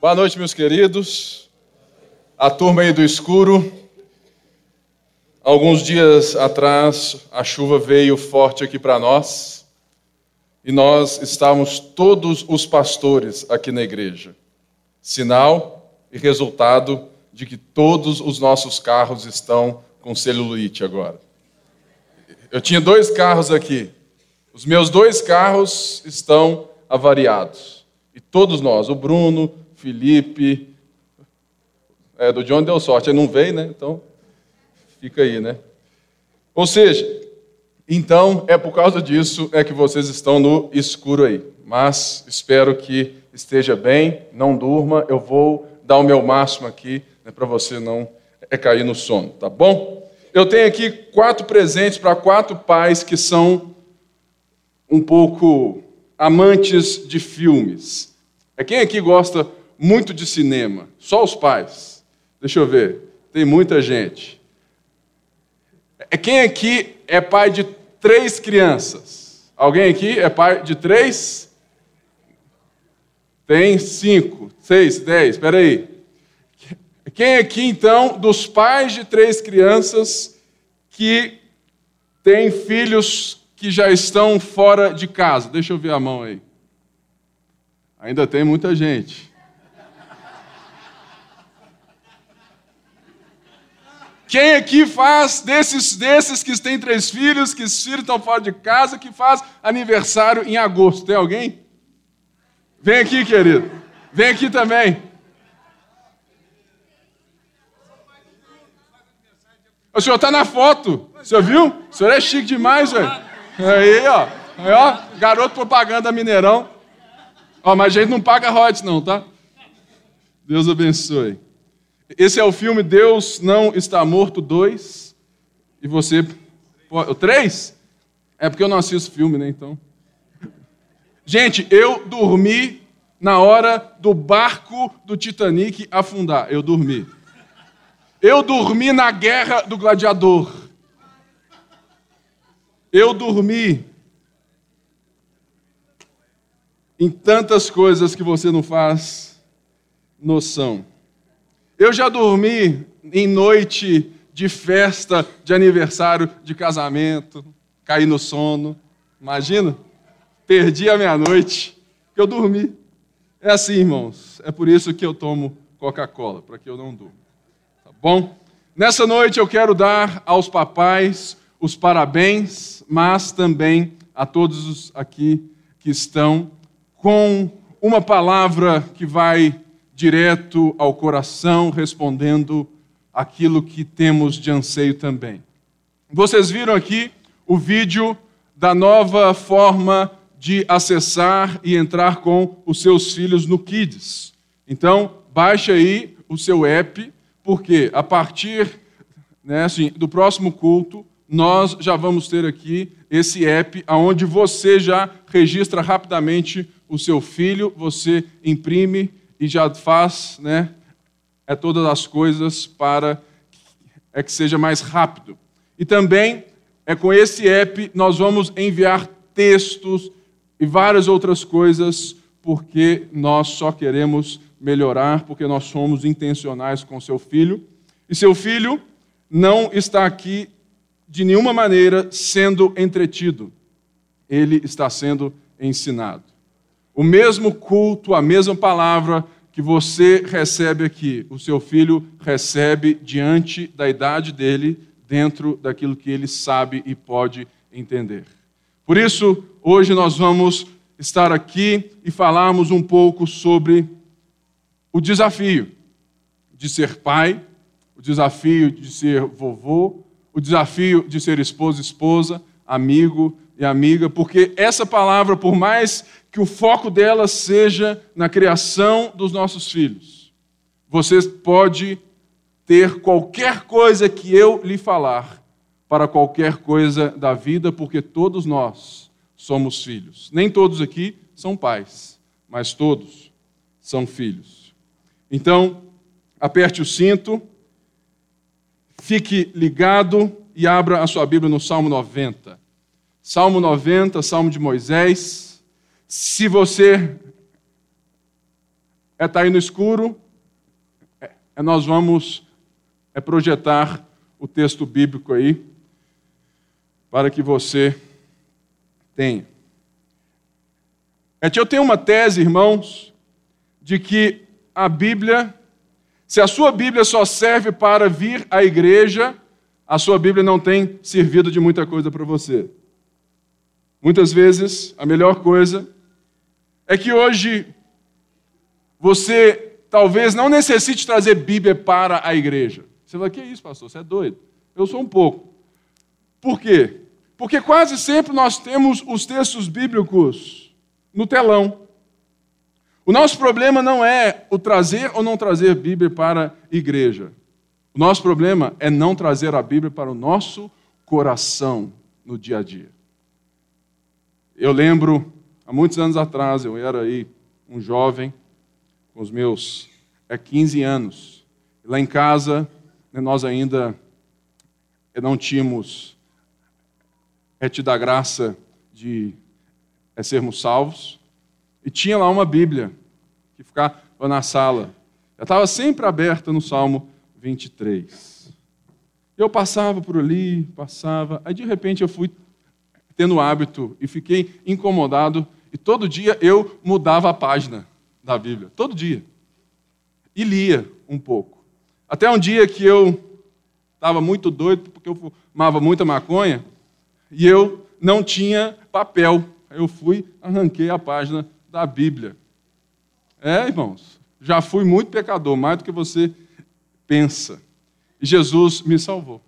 Boa noite, meus queridos. A turma aí do escuro. Alguns dias atrás, a chuva veio forte aqui para nós e nós estávamos todos os pastores aqui na igreja. Sinal e resultado de que todos os nossos carros estão com celulite agora. Eu tinha dois carros aqui. Os meus dois carros estão avariados. E todos nós, o Bruno, Felipe. É, do John deu sorte, ele não veio, né? Então, fica aí, né? Ou seja, então é por causa disso é que vocês estão no escuro aí. Mas espero que esteja bem, não durma. Eu vou dar o meu máximo aqui né, para você não é cair no sono, tá bom? Eu tenho aqui quatro presentes para quatro pais que são um pouco amantes de filmes. É quem aqui gosta muito de cinema? Só os pais. Deixa eu ver. Tem muita gente. É quem aqui é pai de três crianças? Alguém aqui é pai de três? Tem cinco, seis, dez. Espera aí. Quem aqui então dos pais de três crianças que tem filhos que já estão fora de casa? Deixa eu ver a mão aí. Ainda tem muita gente. Quem aqui faz desses, desses que têm três filhos, que os filhos estão fora de casa, que faz aniversário em agosto? Tem alguém? Vem aqui, querido. Vem aqui também. O senhor está na foto. O senhor viu? O senhor é chique demais, velho. Aí, ó. Aí, ó. Garoto propaganda Mineirão. Ó, mas a gente não paga royalties, não, tá? Deus abençoe. Esse é o filme Deus Não Está Morto 2. E você. O 3? É porque eu não assisto filme, né? Então. Gente, eu dormi na hora do barco do Titanic afundar. Eu dormi. Eu dormi na guerra do gladiador. Eu dormi em tantas coisas que você não faz noção. Eu já dormi em noite de festa, de aniversário, de casamento, caí no sono. Imagina? Perdi a meia-noite, que eu dormi. É assim, irmãos. É por isso que eu tomo Coca-Cola, para que eu não durma. Tá bom? Nessa noite eu quero dar aos papais os parabéns, mas também a todos os aqui que estão com uma palavra que vai direto ao coração, respondendo aquilo que temos de anseio também. Vocês viram aqui o vídeo da nova forma de acessar e entrar com os seus filhos no Kids. Então, baixe aí o seu app, porque a partir né, assim, do próximo culto, nós já vamos ter aqui esse app onde você já registra rapidamente o seu filho, você imprime e já faz, né, é todas as coisas para é que seja mais rápido. E também é com esse app nós vamos enviar textos e várias outras coisas, porque nós só queremos melhorar, porque nós somos intencionais com seu filho. E seu filho não está aqui de nenhuma maneira sendo entretido. Ele está sendo ensinado. O mesmo culto, a mesma palavra que você recebe aqui, o seu filho recebe diante da idade dele, dentro daquilo que ele sabe e pode entender. Por isso, hoje nós vamos estar aqui e falarmos um pouco sobre o desafio de ser pai, o desafio de ser vovô, o desafio de ser esposo, esposa, amigo e amiga, porque essa palavra, por mais que o foco dela seja na criação dos nossos filhos. Você pode ter qualquer coisa que eu lhe falar para qualquer coisa da vida, porque todos nós somos filhos. Nem todos aqui são pais, mas todos são filhos. Então, aperte o cinto, fique ligado e abra a sua Bíblia no Salmo 90. Salmo 90, Salmo de Moisés. Se você é estar tá aí no escuro, é, é nós vamos é projetar o texto bíblico aí para que você tenha. É, eu tenho uma tese, irmãos, de que a Bíblia, se a sua Bíblia só serve para vir à igreja, a sua Bíblia não tem servido de muita coisa para você. Muitas vezes, a melhor coisa é que hoje você talvez não necessite trazer Bíblia para a igreja. Você fala, que isso, pastor? Você é doido. Eu sou um pouco. Por quê? Porque quase sempre nós temos os textos bíblicos no telão. O nosso problema não é o trazer ou não trazer Bíblia para a igreja. O nosso problema é não trazer a Bíblia para o nosso coração no dia a dia. Eu lembro, há muitos anos atrás, eu era aí um jovem, com os meus é, 15 anos. Lá em casa, né, nós ainda não tínhamos é te dar graça de é, sermos salvos. E tinha lá uma Bíblia que ficava na sala. Ela estava sempre aberta no Salmo 23. Eu passava por ali, passava, aí de repente eu fui tendo hábito e fiquei incomodado e todo dia eu mudava a página da Bíblia, todo dia. E lia um pouco. Até um dia que eu estava muito doido porque eu fumava muita maconha e eu não tinha papel. Eu fui, arranquei a página da Bíblia. É, irmãos, já fui muito pecador, mais do que você pensa. E Jesus me salvou.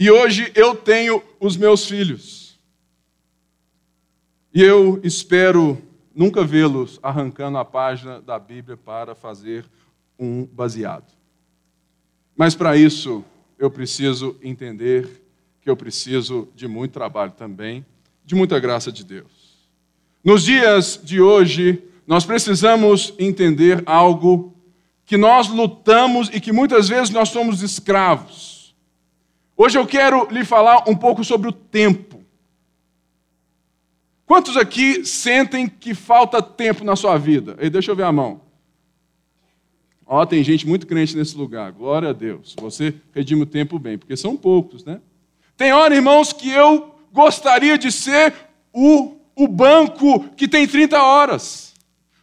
E hoje eu tenho os meus filhos. E eu espero nunca vê-los arrancando a página da Bíblia para fazer um baseado. Mas para isso eu preciso entender que eu preciso de muito trabalho também, de muita graça de Deus. Nos dias de hoje, nós precisamos entender algo que nós lutamos e que muitas vezes nós somos escravos. Hoje eu quero lhe falar um pouco sobre o tempo. Quantos aqui sentem que falta tempo na sua vida? Ei, deixa eu ver a mão. Ó, tem gente muito crente nesse lugar. Glória a Deus. Você redime o tempo bem, porque são poucos, né? Tem hora, irmãos, que eu gostaria de ser o, o banco que tem 30 horas,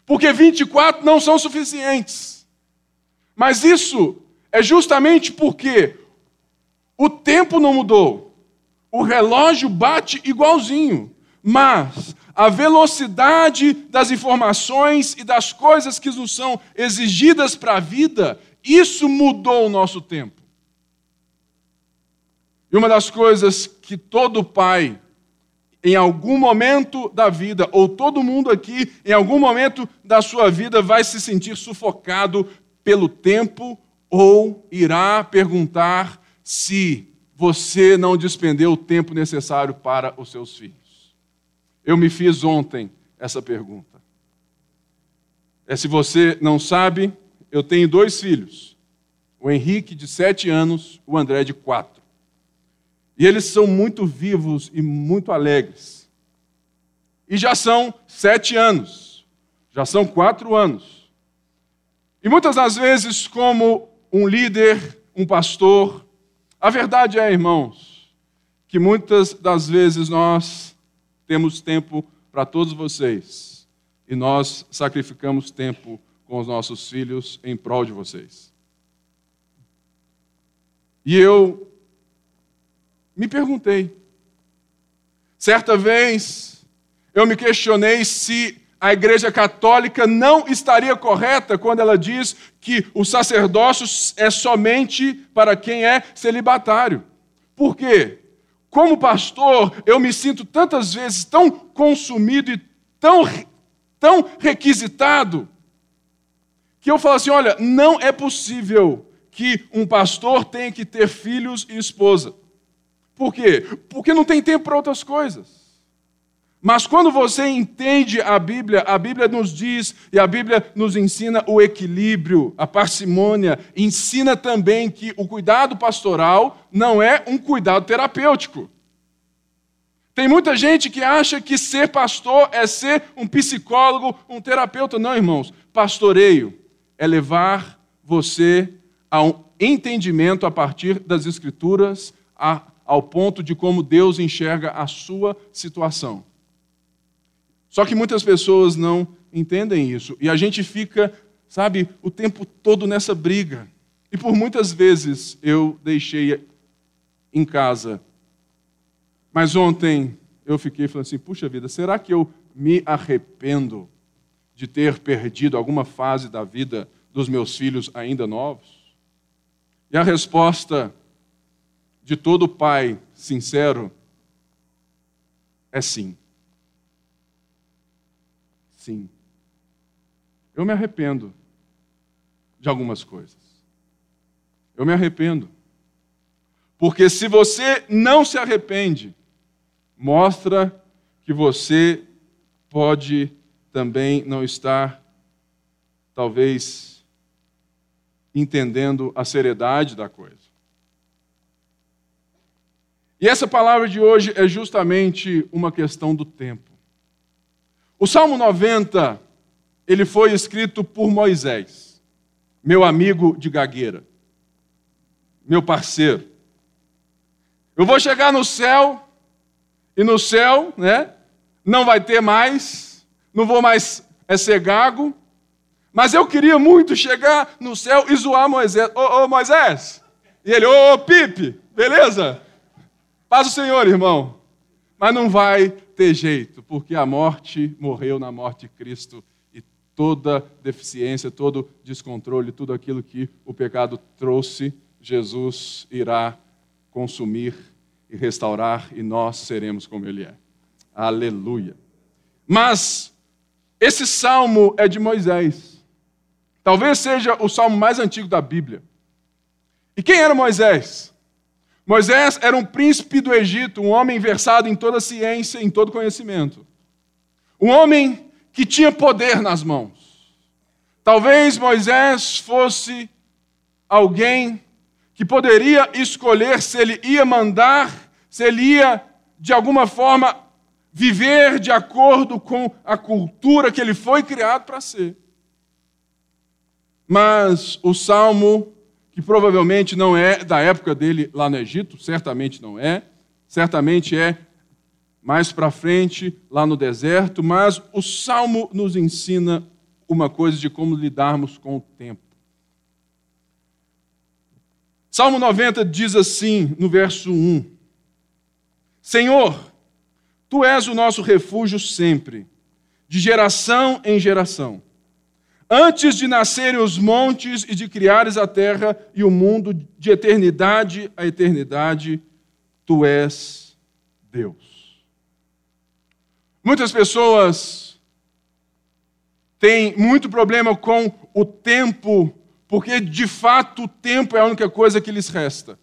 porque 24 não são suficientes. Mas isso é justamente porque o tempo não mudou, o relógio bate igualzinho, mas a velocidade das informações e das coisas que nos são exigidas para a vida, isso mudou o nosso tempo. E uma das coisas que todo pai, em algum momento da vida, ou todo mundo aqui, em algum momento da sua vida, vai se sentir sufocado pelo tempo ou irá perguntar se você não despendeu o tempo necessário para os seus filhos. Eu me fiz ontem essa pergunta. É se você não sabe, eu tenho dois filhos. O Henrique, de sete anos, o André, de quatro. E eles são muito vivos e muito alegres. E já são sete anos, já são quatro anos. E muitas das vezes, como um líder, um pastor, a verdade é, irmãos, que muitas das vezes nós temos tempo para todos vocês e nós sacrificamos tempo com os nossos filhos em prol de vocês. E eu me perguntei. Certa vez, eu me questionei se a Igreja Católica não estaria correta quando ela diz que o sacerdócio é somente para quem é celibatário. Por quê? Como pastor, eu me sinto tantas vezes tão consumido e tão, tão requisitado que eu falo assim: olha, não é possível que um pastor tenha que ter filhos e esposa. Por quê? Porque não tem tempo para outras coisas. Mas quando você entende a Bíblia, a Bíblia nos diz e a Bíblia nos ensina o equilíbrio, a parcimônia, ensina também que o cuidado pastoral não é um cuidado terapêutico. Tem muita gente que acha que ser pastor é ser um psicólogo, um terapeuta. Não, irmãos. Pastoreio é levar você a um entendimento a partir das Escrituras, a, ao ponto de como Deus enxerga a sua situação. Só que muitas pessoas não entendem isso. E a gente fica, sabe, o tempo todo nessa briga. E por muitas vezes eu deixei em casa. Mas ontem eu fiquei falando assim: puxa vida, será que eu me arrependo de ter perdido alguma fase da vida dos meus filhos ainda novos? E a resposta de todo pai sincero é sim. Sim. Eu me arrependo de algumas coisas. Eu me arrependo. Porque se você não se arrepende, mostra que você pode também não estar, talvez, entendendo a seriedade da coisa. E essa palavra de hoje é justamente uma questão do tempo. O Salmo 90, ele foi escrito por Moisés, meu amigo de gagueira, meu parceiro. Eu vou chegar no céu, e no céu, né, não vai ter mais, não vou mais é ser gago, mas eu queria muito chegar no céu e zoar Moisés. Ô, ô Moisés! E ele, ô, ô Pipe, beleza? Paz o Senhor, irmão. Mas não vai ter jeito, porque a morte morreu na morte de Cristo e toda deficiência, todo descontrole, tudo aquilo que o pecado trouxe, Jesus irá consumir e restaurar e nós seremos como Ele é. Aleluia. Mas esse salmo é de Moisés. Talvez seja o salmo mais antigo da Bíblia. E quem era Moisés? Moisés era um príncipe do Egito, um homem versado em toda ciência, em todo conhecimento. Um homem que tinha poder nas mãos. Talvez Moisés fosse alguém que poderia escolher se ele ia mandar, se ele ia, de alguma forma, viver de acordo com a cultura que ele foi criado para ser. Mas o salmo que provavelmente não é da época dele lá no Egito, certamente não é, certamente é mais para frente, lá no deserto, mas o Salmo nos ensina uma coisa de como lidarmos com o tempo. Salmo 90 diz assim, no verso 1: Senhor, tu és o nosso refúgio sempre, de geração em geração. Antes de nascerem os montes e de criares a terra e o mundo, de eternidade a eternidade, tu és Deus. Muitas pessoas têm muito problema com o tempo, porque de fato o tempo é a única coisa que lhes resta.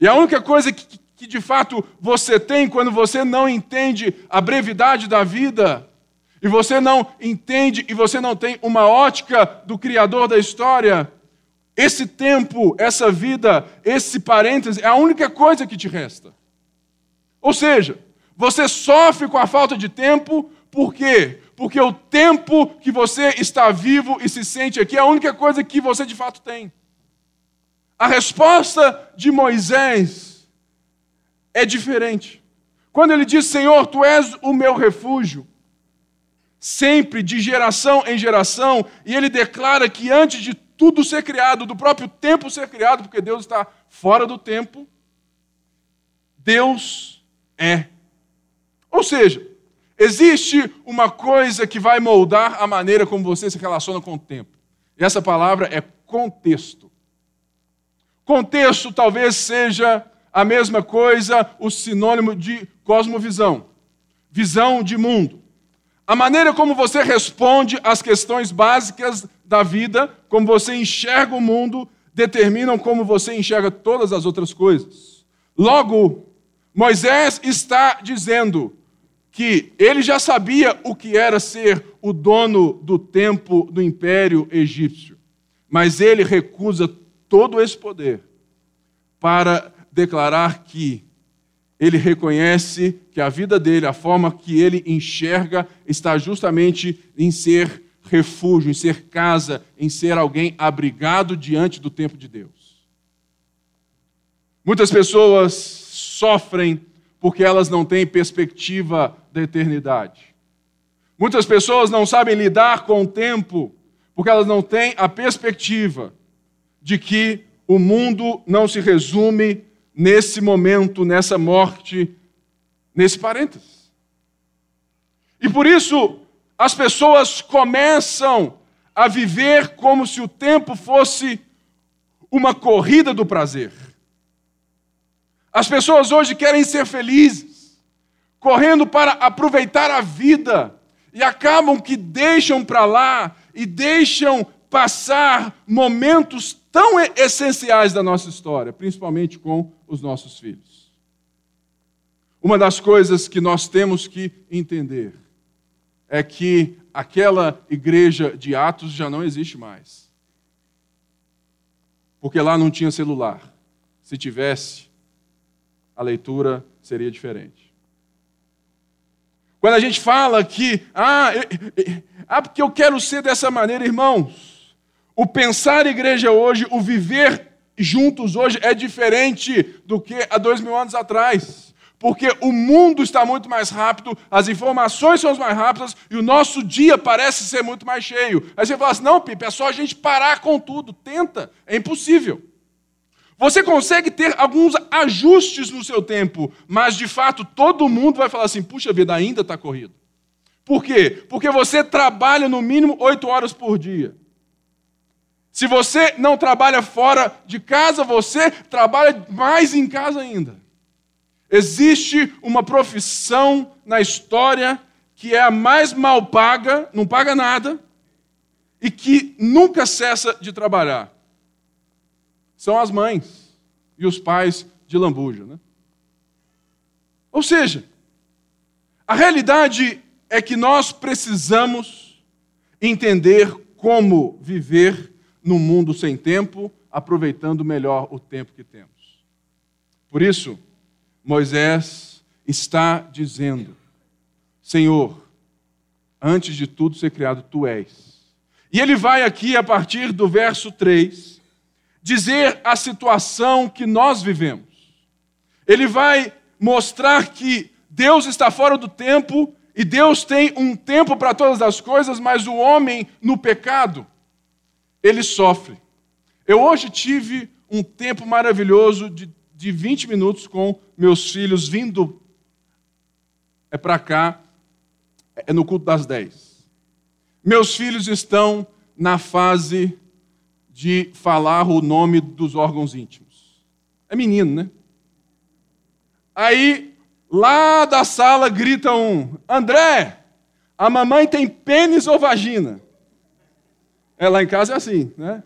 E a única coisa que, que de fato você tem quando você não entende a brevidade da vida e você não entende e você não tem uma ótica do Criador da história, esse tempo, essa vida, esse parêntese é a única coisa que te resta. Ou seja, você sofre com a falta de tempo, por quê? Porque o tempo que você está vivo e se sente aqui é a única coisa que você de fato tem. A resposta de Moisés é diferente. Quando ele diz: Senhor, tu és o meu refúgio, sempre de geração em geração, e ele declara que antes de tudo ser criado, do próprio tempo ser criado, porque Deus está fora do tempo, Deus é. Ou seja, existe uma coisa que vai moldar a maneira como você se relaciona com o tempo. E essa palavra é contexto. Contexto talvez seja a mesma coisa, o sinônimo de cosmovisão, visão de mundo. A maneira como você responde às questões básicas da vida, como você enxerga o mundo, determinam como você enxerga todas as outras coisas. Logo, Moisés está dizendo que ele já sabia o que era ser o dono do tempo do império egípcio, mas ele recusa todo esse poder para declarar que ele reconhece que a vida dele, a forma que ele enxerga, está justamente em ser refúgio, em ser casa, em ser alguém abrigado diante do tempo de Deus. Muitas pessoas sofrem porque elas não têm perspectiva da eternidade. Muitas pessoas não sabem lidar com o tempo porque elas não têm a perspectiva de que o mundo não se resume nesse momento, nessa morte, nesse parênteses. E por isso, as pessoas começam a viver como se o tempo fosse uma corrida do prazer. As pessoas hoje querem ser felizes, correndo para aproveitar a vida, e acabam que deixam para lá e deixam passar momentos tão essenciais da nossa história, principalmente com os nossos filhos. Uma das coisas que nós temos que entender é que aquela igreja de Atos já não existe mais. Porque lá não tinha celular. Se tivesse, a leitura seria diferente. Quando a gente fala que, ah, ah, porque eu quero ser dessa maneira, irmãos, o pensar igreja hoje, o viver juntos hoje é diferente do que há dois mil anos atrás. Porque o mundo está muito mais rápido, as informações são mais rápidas e o nosso dia parece ser muito mais cheio. Aí você fala assim: não, Pipe, é só a gente parar com tudo. Tenta, é impossível. Você consegue ter alguns ajustes no seu tempo, mas de fato todo mundo vai falar assim: puxa vida, ainda está corrido. Por quê? Porque você trabalha no mínimo oito horas por dia. Se você não trabalha fora de casa, você trabalha mais em casa ainda. Existe uma profissão na história que é a mais mal paga, não paga nada, e que nunca cessa de trabalhar são as mães e os pais de lambuja. Né? Ou seja, a realidade é que nós precisamos entender como viver num mundo sem tempo, aproveitando melhor o tempo que temos. Por isso, Moisés está dizendo: Senhor, antes de tudo ser criado, tu és. E ele vai aqui, a partir do verso 3, dizer a situação que nós vivemos. Ele vai mostrar que Deus está fora do tempo e Deus tem um tempo para todas as coisas, mas o homem no pecado, ele sofre. Eu hoje tive um tempo maravilhoso de, de 20 minutos com meus filhos vindo é para cá, é no culto das 10. Meus filhos estão na fase de falar o nome dos órgãos íntimos. É menino, né? Aí, lá da sala, grita um: André, a mamãe tem pênis ou vagina? É, lá em casa é assim, né?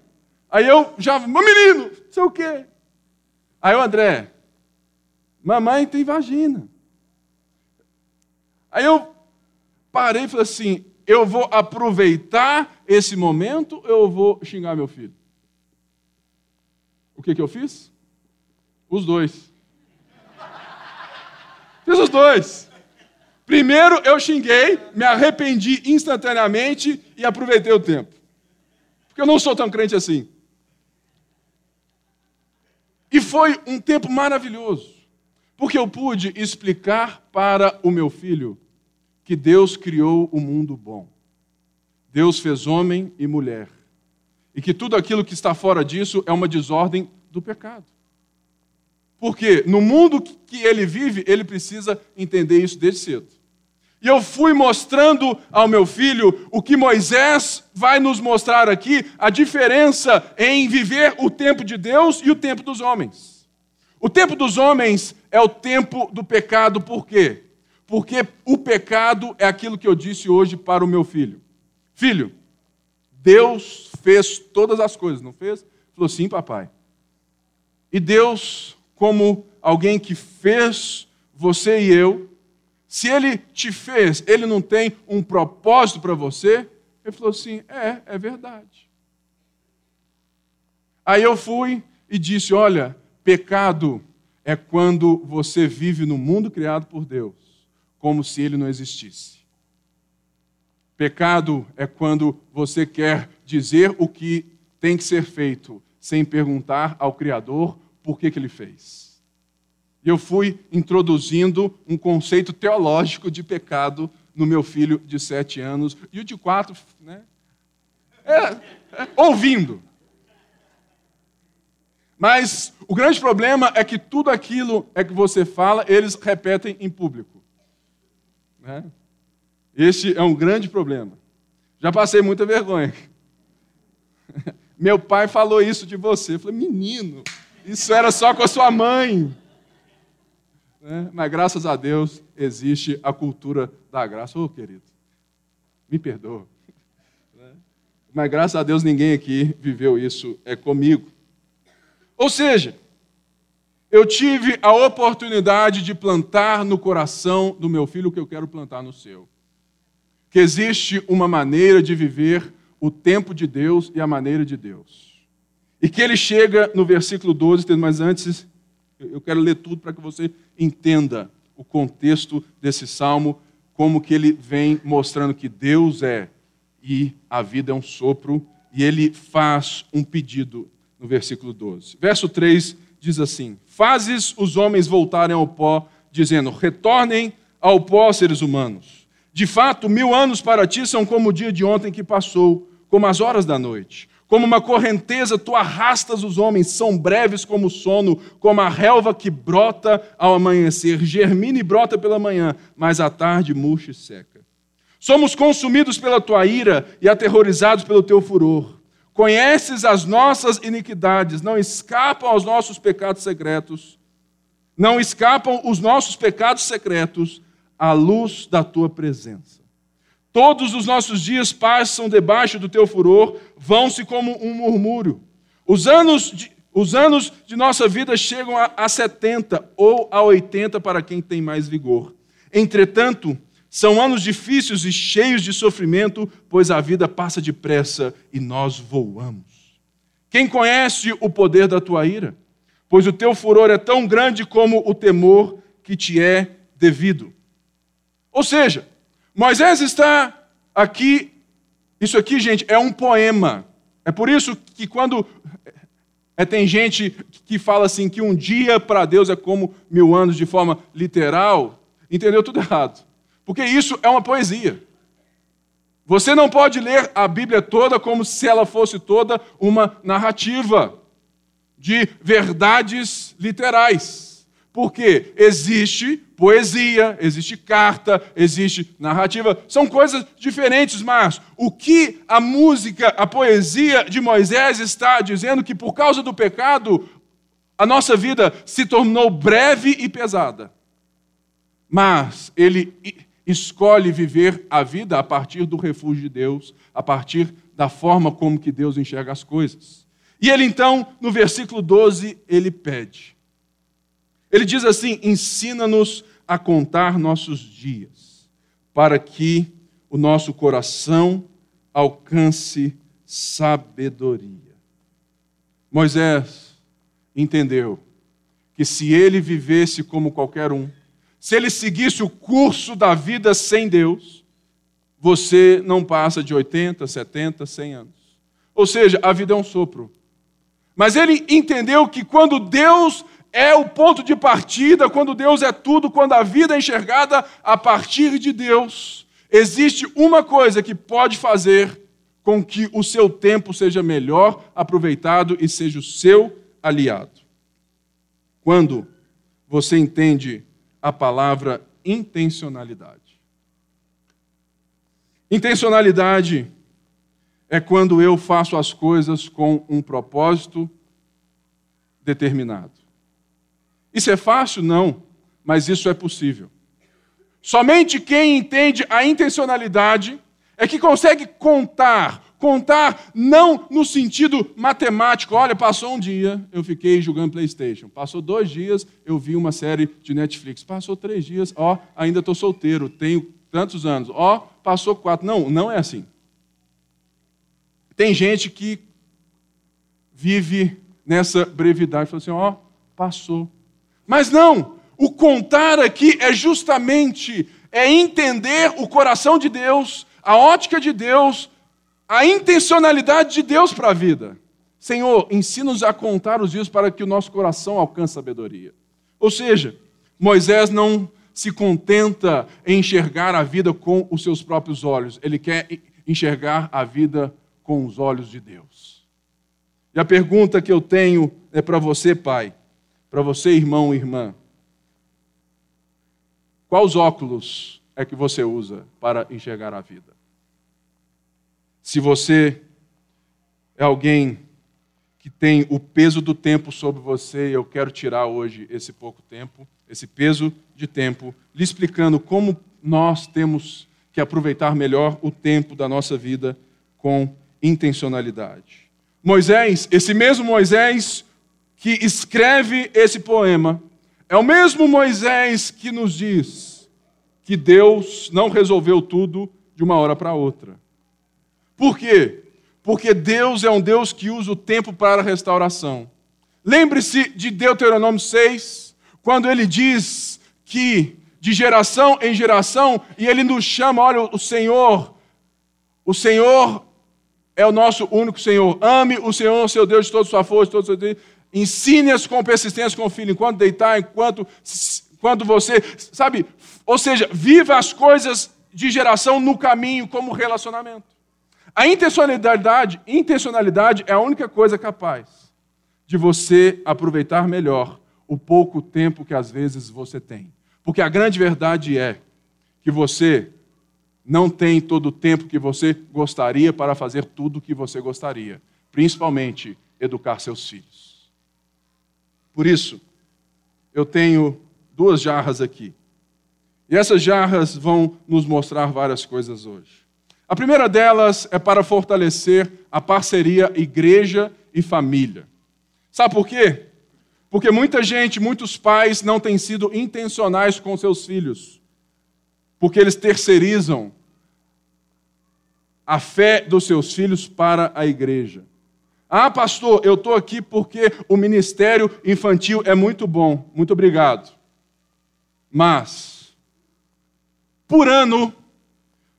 Aí eu já, menino, sei o quê. Aí o André, mamãe tem vagina. Aí eu parei e falei assim: eu vou aproveitar esse momento eu vou xingar meu filho? O que, que eu fiz? Os dois. Fiz os dois. Primeiro eu xinguei, me arrependi instantaneamente e aproveitei o tempo. Porque eu não sou tão crente assim. E foi um tempo maravilhoso, porque eu pude explicar para o meu filho que Deus criou o mundo bom. Deus fez homem e mulher e que tudo aquilo que está fora disso é uma desordem do pecado. Porque no mundo que ele vive, ele precisa entender isso desde cedo. E eu fui mostrando ao meu filho o que Moisés vai nos mostrar aqui, a diferença em viver o tempo de Deus e o tempo dos homens. O tempo dos homens é o tempo do pecado, por quê? Porque o pecado é aquilo que eu disse hoje para o meu filho. Filho, Deus fez todas as coisas, não fez? Falou, sim, papai. E Deus, como alguém que fez você e eu, se ele te fez, ele não tem um propósito para você? Ele falou assim: é, é verdade. Aí eu fui e disse: olha, pecado é quando você vive no mundo criado por Deus, como se ele não existisse. Pecado é quando você quer dizer o que tem que ser feito, sem perguntar ao Criador por que, que ele fez. E eu fui introduzindo um conceito teológico de pecado no meu filho de sete anos e o de quatro, né? É, é, ouvindo. Mas o grande problema é que tudo aquilo é que você fala, eles repetem em público. Né? Este é um grande problema. Já passei muita vergonha. Meu pai falou isso de você. Eu falei, menino, isso era só com a sua mãe. Né? Mas graças a Deus existe a cultura da graça. Ô, oh, querido, me perdoa. Né? Mas graças a Deus ninguém aqui viveu isso é comigo. Ou seja, eu tive a oportunidade de plantar no coração do meu filho o que eu quero plantar no seu. Que existe uma maneira de viver o tempo de Deus e a maneira de Deus. E que ele chega no versículo 12, mas antes eu quero ler tudo para que você entenda o contexto desse salmo, como que ele vem mostrando que Deus é e a vida é um sopro, e ele faz um pedido no versículo 12. Verso 3 diz assim: Fazes os homens voltarem ao pó, dizendo: Retornem ao pó, seres humanos. De fato, mil anos para ti são como o dia de ontem que passou, como as horas da noite. Como uma correnteza, tu arrastas os homens, são breves como o sono, como a relva que brota ao amanhecer, germina e brota pela manhã, mas à tarde murcha e seca. Somos consumidos pela tua ira e aterrorizados pelo teu furor. Conheces as nossas iniquidades, não escapam aos nossos pecados secretos, não escapam os nossos pecados secretos à luz da tua presença. Todos os nossos dias passam debaixo do teu furor, vão-se como um murmúrio. Os anos, de, os anos de nossa vida chegam a, a 70 ou a 80 para quem tem mais vigor. Entretanto, são anos difíceis e cheios de sofrimento, pois a vida passa depressa e nós voamos. Quem conhece o poder da tua ira? Pois o teu furor é tão grande como o temor que te é devido. Ou seja, Moisés está aqui, isso aqui, gente, é um poema. É por isso que quando é, tem gente que fala assim que um dia para Deus é como mil anos de forma literal, entendeu tudo errado. Porque isso é uma poesia. Você não pode ler a Bíblia toda como se ela fosse toda uma narrativa de verdades literais. Porque existe poesia, existe carta, existe narrativa. São coisas diferentes, mas o que a música, a poesia de Moisés está dizendo que por causa do pecado, a nossa vida se tornou breve e pesada. Mas ele escolhe viver a vida a partir do refúgio de Deus, a partir da forma como que Deus enxerga as coisas. E ele então, no versículo 12, ele pede. Ele diz assim: "Ensina-nos a contar nossos dias, para que o nosso coração alcance sabedoria." Moisés entendeu que se ele vivesse como qualquer um, se ele seguisse o curso da vida sem Deus, você não passa de 80, 70, 100 anos. Ou seja, a vida é um sopro. Mas ele entendeu que quando Deus é o ponto de partida, quando Deus é tudo, quando a vida é enxergada a partir de Deus, existe uma coisa que pode fazer com que o seu tempo seja melhor aproveitado e seja o seu aliado. Quando você entende a palavra intencionalidade. Intencionalidade é quando eu faço as coisas com um propósito determinado. Isso é fácil? Não, mas isso é possível. Somente quem entende a intencionalidade é que consegue contar Contar não no sentido matemático. Olha, passou um dia, eu fiquei jogando PlayStation. Passou dois dias, eu vi uma série de Netflix. Passou três dias, ó, ainda estou solteiro, tenho tantos anos. Ó, passou quatro. Não, não é assim. Tem gente que vive nessa brevidade. Fala assim, ó, passou. Mas não, o contar aqui é justamente é entender o coração de Deus, a ótica de Deus, a intencionalidade de Deus para a vida. Senhor, ensina-nos a contar os dias para que o nosso coração alcance sabedoria. Ou seja, Moisés não se contenta em enxergar a vida com os seus próprios olhos, ele quer enxergar a vida com os olhos de Deus. E a pergunta que eu tenho é para você, pai, para você, irmão e irmã: quais óculos é que você usa para enxergar a vida? Se você é alguém que tem o peso do tempo sobre você, eu quero tirar hoje esse pouco tempo esse peso de tempo, lhe explicando como nós temos que aproveitar melhor o tempo da nossa vida com intencionalidade. Moisés, esse mesmo Moisés que escreve esse poema, é o mesmo Moisés que nos diz que Deus não resolveu tudo de uma hora para outra. Por quê? Porque Deus é um Deus que usa o tempo para a restauração. Lembre-se de Deuteronômio 6, quando ele diz que de geração em geração, e ele nos chama, olha, o Senhor, o Senhor é o nosso único Senhor. Ame o Senhor, seu Deus, de toda sua força, de todo seu Deus. Ensine-as com persistência com o filho, enquanto deitar, enquanto quando você, sabe? Ou seja, viva as coisas de geração no caminho como relacionamento. A intencionalidade, intencionalidade é a única coisa capaz de você aproveitar melhor o pouco tempo que às vezes você tem. Porque a grande verdade é que você não tem todo o tempo que você gostaria para fazer tudo o que você gostaria, principalmente educar seus filhos. Por isso, eu tenho duas jarras aqui. E essas jarras vão nos mostrar várias coisas hoje. A primeira delas é para fortalecer a parceria igreja e família. Sabe por quê? Porque muita gente, muitos pais não têm sido intencionais com seus filhos, porque eles terceirizam a fé dos seus filhos para a igreja. Ah, pastor, eu estou aqui porque o ministério infantil é muito bom. Muito obrigado. Mas, por ano,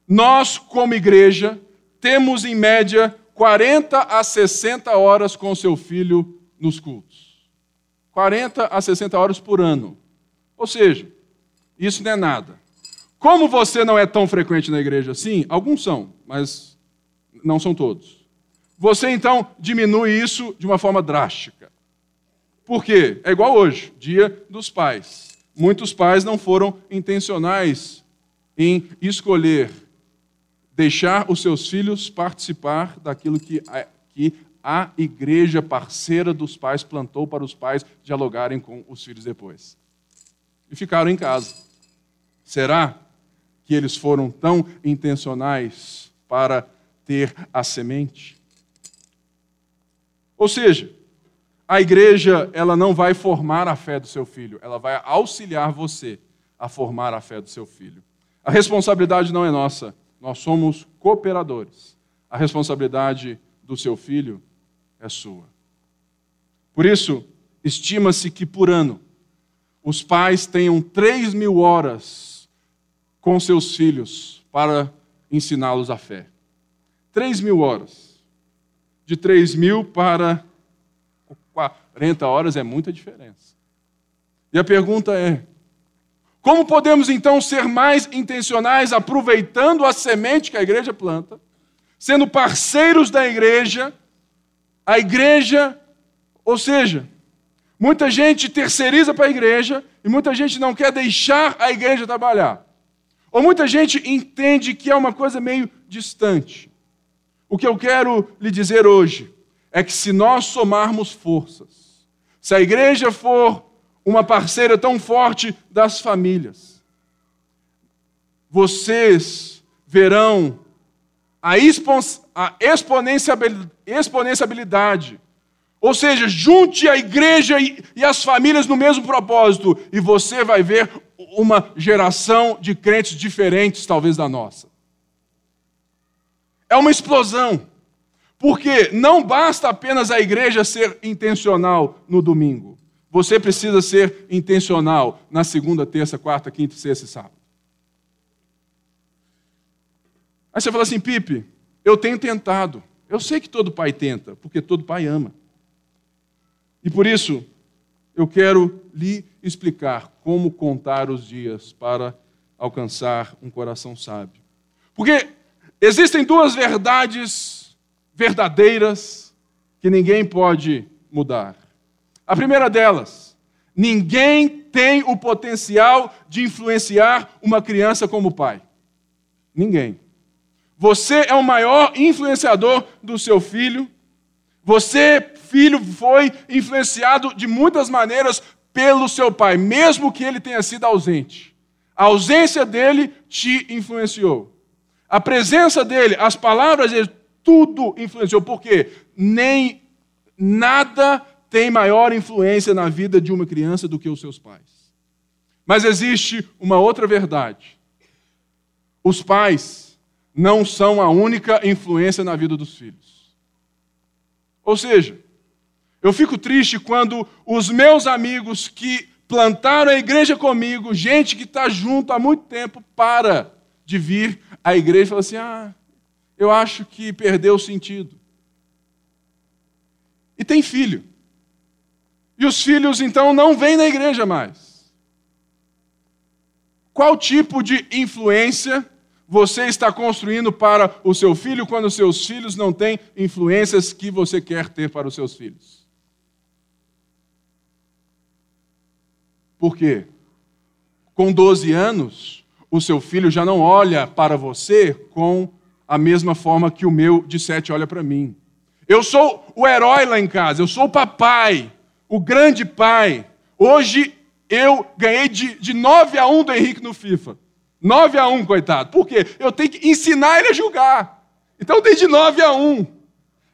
nós, como igreja, temos em média 40 a 60 horas com seu filho nos cultos. 40 a 60 horas por ano. Ou seja, isso não é nada. Como você não é tão frequente na igreja assim, alguns são, mas não são todos. Você então diminui isso de uma forma drástica. Por quê? É igual hoje, dia dos pais. Muitos pais não foram intencionais em escolher deixar os seus filhos participar daquilo que, que a igreja parceira dos pais plantou para os pais dialogarem com os filhos depois. E ficaram em casa. Será que eles foram tão intencionais para ter a semente? Ou seja, a igreja ela não vai formar a fé do seu filho, ela vai auxiliar você a formar a fé do seu filho. A responsabilidade não é nossa, nós somos cooperadores. A responsabilidade do seu filho é sua. Por isso, estima-se que por ano os pais tenham 3 mil horas com seus filhos para ensiná-los a fé. 3 mil horas. De 3 mil para 40 horas é muita diferença. E a pergunta é: como podemos então ser mais intencionais aproveitando a semente que a igreja planta, sendo parceiros da igreja? a igreja, ou seja, muita gente terceiriza para a igreja e muita gente não quer deixar a igreja trabalhar. Ou muita gente entende que é uma coisa meio distante. O que eu quero lhe dizer hoje é que se nós somarmos forças, se a igreja for uma parceira tão forte das famílias, vocês verão a, exponenciabilidade. Ou seja, junte a igreja e as famílias no mesmo propósito, e você vai ver uma geração de crentes diferentes, talvez da nossa. É uma explosão. Porque não basta apenas a igreja ser intencional no domingo. Você precisa ser intencional na segunda, terça, quarta, quinta, sexta e sábado. Aí você fala assim, Pipe, eu tenho tentado. Eu sei que todo pai tenta, porque todo pai ama. E por isso, eu quero lhe explicar como contar os dias para alcançar um coração sábio. Porque existem duas verdades verdadeiras que ninguém pode mudar. A primeira delas, ninguém tem o potencial de influenciar uma criança como pai. Ninguém. Você é o maior influenciador do seu filho. Você, filho, foi influenciado de muitas maneiras pelo seu pai, mesmo que ele tenha sido ausente. A ausência dele te influenciou. A presença dele, as palavras dele, tudo influenciou. Por quê? Nem nada tem maior influência na vida de uma criança do que os seus pais. Mas existe uma outra verdade. Os pais não são a única influência na vida dos filhos. Ou seja, eu fico triste quando os meus amigos que plantaram a igreja comigo, gente que está junto há muito tempo, para de vir à igreja fala assim: ah, eu acho que perdeu o sentido. E tem filho. E os filhos então não vêm na igreja mais. Qual tipo de influência você está construindo para o seu filho quando seus filhos não têm influências que você quer ter para os seus filhos? Por quê? Com 12 anos, o seu filho já não olha para você com a mesma forma que o meu de 7 olha para mim. Eu sou o herói lá em casa, eu sou o papai, o grande pai. Hoje eu ganhei de, de 9 a 1 do Henrique no FIFA. 9 a 1, coitado. Por quê? Eu tenho que ensinar ele a julgar. Então eu dei de 9 a 1.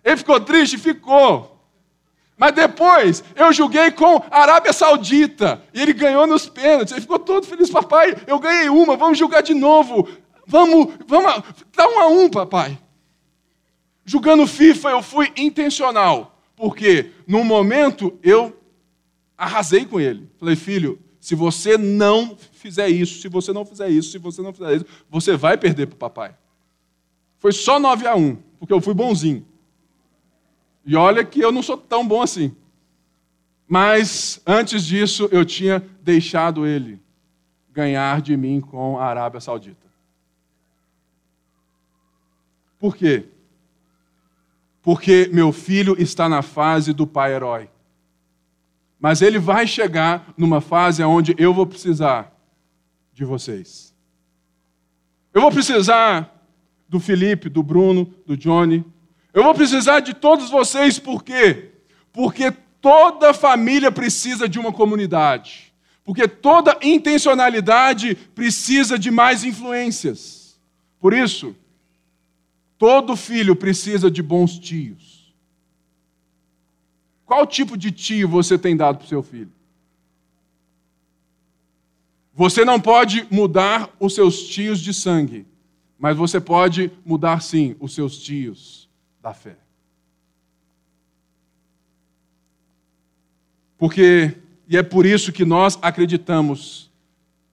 Ele ficou triste? Ficou. Mas depois eu julguei com a Arábia Saudita e ele ganhou nos pênaltis. Ele ficou todo feliz, papai. Eu ganhei uma, vamos julgar de novo. Vamos, vamos, dá um a um, papai. Julgando FIFA, eu fui intencional, porque no momento eu arrasei com ele. Falei, filho, se você não fizer isso, se você não fizer isso, se você não fizer isso, você vai perder para o papai. Foi só 9 a 1, porque eu fui bonzinho. E olha que eu não sou tão bom assim. Mas antes disso, eu tinha deixado ele ganhar de mim com a Arábia Saudita. Por quê? Porque meu filho está na fase do pai herói. Mas ele vai chegar numa fase onde eu vou precisar de vocês. Eu vou precisar do Felipe, do Bruno, do Johnny, eu vou precisar de todos vocês, por quê? Porque toda família precisa de uma comunidade. Porque toda intencionalidade precisa de mais influências. Por isso, todo filho precisa de bons tios. Qual tipo de tio você tem dado para o seu filho? Você não pode mudar os seus tios de sangue, mas você pode mudar sim os seus tios da fé. Porque, e é por isso que nós acreditamos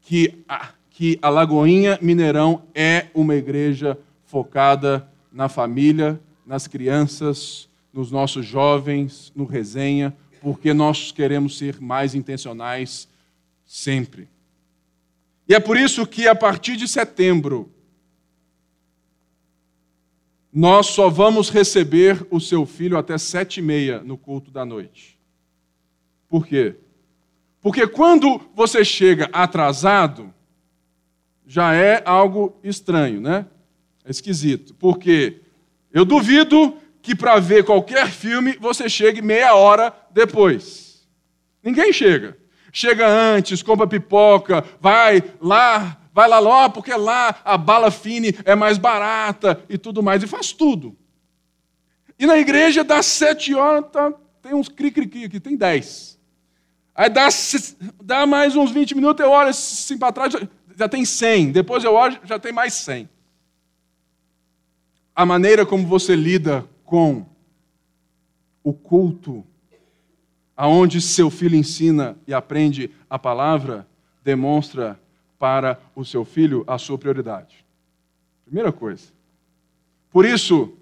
que a, que a Lagoinha Mineirão é uma igreja focada na família, nas crianças, nos nossos jovens, no resenha, porque nós queremos ser mais intencionais sempre. E é por isso que a partir de setembro, nós só vamos receber o seu filho até sete e meia no culto da noite. Por quê? Porque quando você chega atrasado, já é algo estranho, né? É esquisito. Porque eu duvido que para ver qualquer filme você chegue meia hora depois. Ninguém chega. Chega antes, compra pipoca, vai lá vai lá, ó, porque lá a bala fine é mais barata e tudo mais, e faz tudo. E na igreja, das sete horas, tá, tem uns cri-cri-cri aqui, tem dez. Aí dá, dá mais uns 20 minutos, eu olho assim para trás, já, já tem cem. Depois eu olho, já tem mais cem. A maneira como você lida com o culto, aonde seu filho ensina e aprende a palavra, demonstra para o seu filho a sua prioridade. Primeira coisa. Por isso,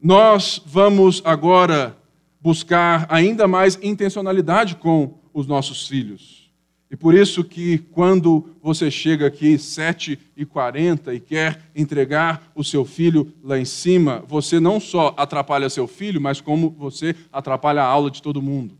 nós vamos agora buscar ainda mais intencionalidade com os nossos filhos. E por isso que quando você chega aqui 7h40 e quer entregar o seu filho lá em cima, você não só atrapalha seu filho, mas como você atrapalha a aula de todo mundo.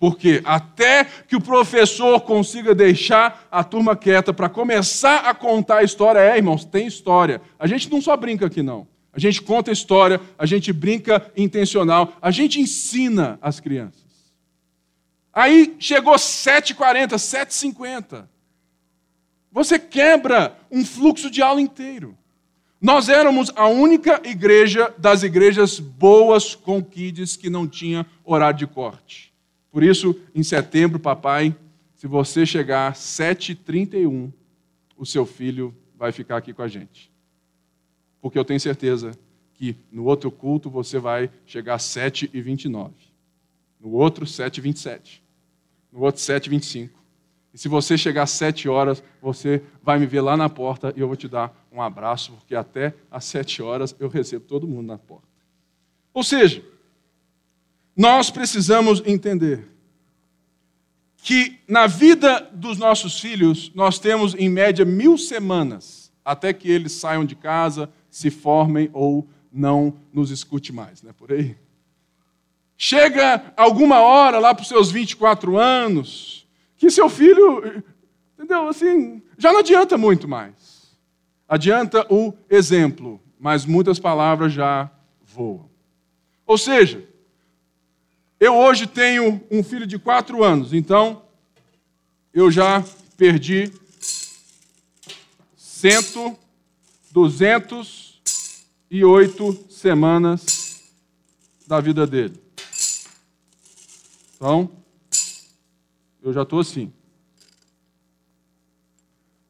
Porque até que o professor consiga deixar a turma quieta para começar a contar a história, é, irmãos, tem história. A gente não só brinca aqui, não. A gente conta história, a gente brinca intencional, a gente ensina as crianças. Aí chegou 7h40, 7h50. Você quebra um fluxo de aula inteiro. Nós éramos a única igreja das igrejas boas com kids que não tinha horário de corte. Por isso, em setembro, papai, se você chegar 7h31, o seu filho vai ficar aqui com a gente. Porque eu tenho certeza que no outro culto você vai chegar 7h29. No outro, 7h27 no outro 7h25. E se você chegar às 7 horas, você vai me ver lá na porta e eu vou te dar um abraço, porque até às 7 horas eu recebo todo mundo na porta. Ou seja, nós precisamos entender que na vida dos nossos filhos nós temos em média mil semanas até que eles saiam de casa, se formem ou não nos escute mais, né? Por aí. Chega alguma hora lá para os seus 24 anos, que seu filho, entendeu? Assim, já não adianta muito mais. Adianta o exemplo, mas muitas palavras já voam. Ou seja, eu hoje tenho um filho de quatro anos, então eu já perdi cento, duzentos e oito semanas da vida dele. Então, eu já estou assim.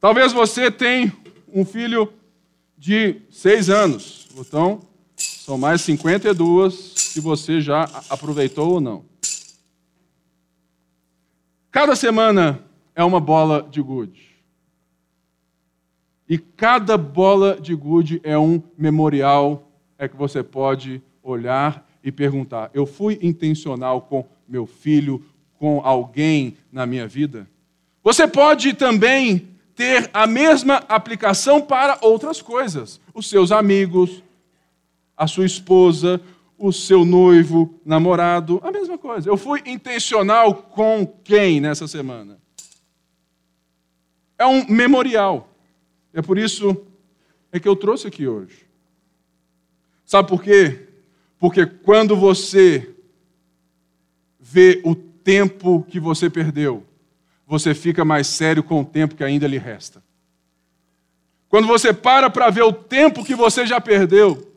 Talvez você tenha um filho de seis anos. Então, são mais 52 que você já aproveitou ou não. Cada semana é uma bola de gude. E cada bola de gude é um memorial é que você pode olhar e perguntar: eu fui intencional com meu filho, com alguém na minha vida? Você pode também ter a mesma aplicação para outras coisas. Os seus amigos, a sua esposa, o seu noivo, namorado, a mesma coisa. Eu fui intencional com quem nessa semana? É um memorial. É por isso é que eu trouxe aqui hoje. Sabe por quê? Porque quando você vê o tempo que você perdeu, você fica mais sério com o tempo que ainda lhe resta. Quando você para para ver o tempo que você já perdeu,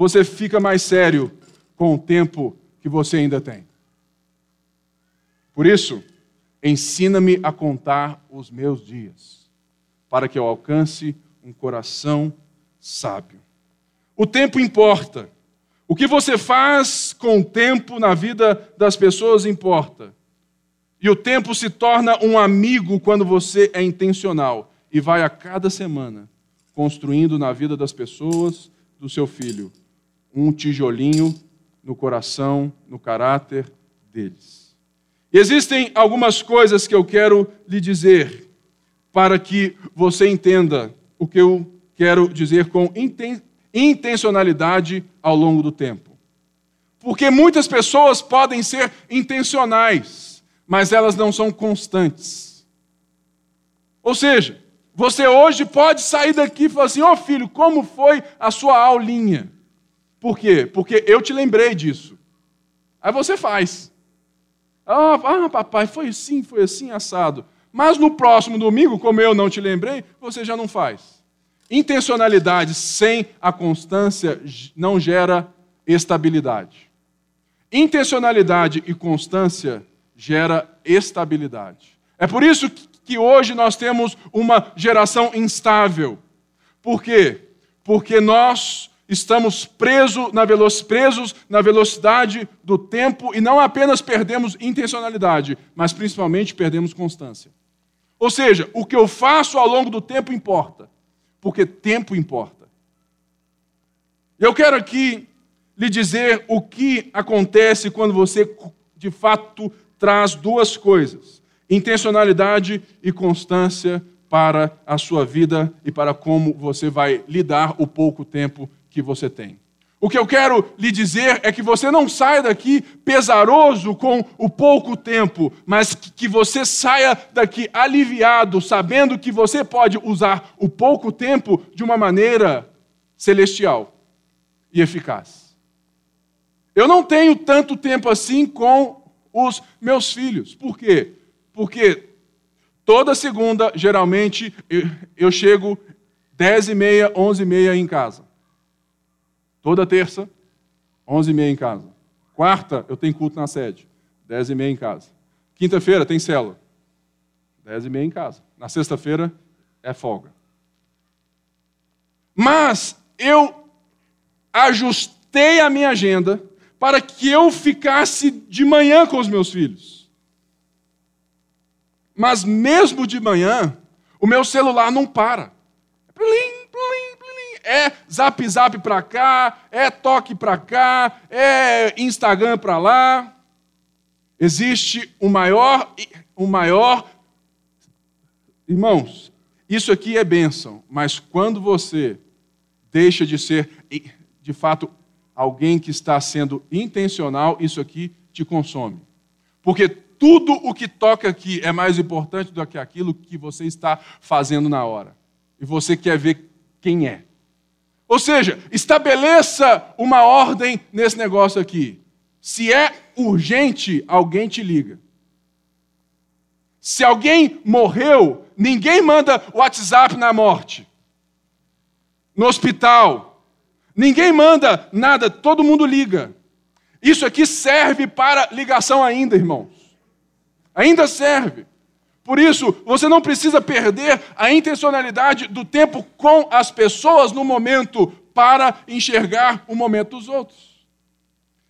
você fica mais sério com o tempo que você ainda tem. Por isso, ensina-me a contar os meus dias, para que eu alcance um coração sábio. O tempo importa. O que você faz com o tempo na vida das pessoas importa. E o tempo se torna um amigo quando você é intencional e vai a cada semana construindo na vida das pessoas, do seu filho, um tijolinho no coração, no caráter deles. Existem algumas coisas que eu quero lhe dizer para que você entenda o que eu quero dizer com intencionalidade ao longo do tempo. Porque muitas pessoas podem ser intencionais, mas elas não são constantes. Ou seja, você hoje pode sair daqui e falar assim: Ô oh, filho, como foi a sua aulinha? Por quê? Porque eu te lembrei disso. Aí você faz. Ah, ah, papai, foi assim, foi assim, assado. Mas no próximo domingo, como eu não te lembrei, você já não faz. Intencionalidade sem a constância não gera estabilidade. Intencionalidade e constância gera estabilidade. É por isso que hoje nós temos uma geração instável. Por quê? Porque nós estamos preso na presos na velocidade do tempo e não apenas perdemos intencionalidade, mas principalmente perdemos constância. Ou seja, o que eu faço ao longo do tempo importa, porque tempo importa. Eu quero aqui lhe dizer o que acontece quando você de fato traz duas coisas: intencionalidade e constância para a sua vida e para como você vai lidar o pouco tempo que você tem. O que eu quero lhe dizer é que você não saia daqui pesaroso com o pouco tempo, mas que você saia daqui aliviado, sabendo que você pode usar o pouco tempo de uma maneira celestial e eficaz. Eu não tenho tanto tempo assim com os meus filhos. Por quê? Porque toda segunda, geralmente, eu, chego dez e meia, onze e meia em casa. Toda terça, 11 e meia em casa. Quarta, eu tenho culto na sede, 10 e meia em casa. Quinta-feira tem célula, 10 e meia em casa. Na sexta-feira é folga. Mas eu ajustei a minha agenda para que eu ficasse de manhã com os meus filhos. Mas mesmo de manhã, o meu celular não para. Plim, é zap zap para cá, é toque para cá, é Instagram para lá. Existe o maior, o maior. Irmãos, isso aqui é bênção, mas quando você deixa de ser, de fato, alguém que está sendo intencional, isso aqui te consome. Porque tudo o que toca aqui é mais importante do que aquilo que você está fazendo na hora. E você quer ver quem é. Ou seja, estabeleça uma ordem nesse negócio aqui. Se é urgente, alguém te liga. Se alguém morreu, ninguém manda WhatsApp na morte. No hospital, ninguém manda nada, todo mundo liga. Isso aqui serve para ligação ainda, irmãos. Ainda serve. Por isso, você não precisa perder a intencionalidade do tempo com as pessoas no momento para enxergar o momento dos outros.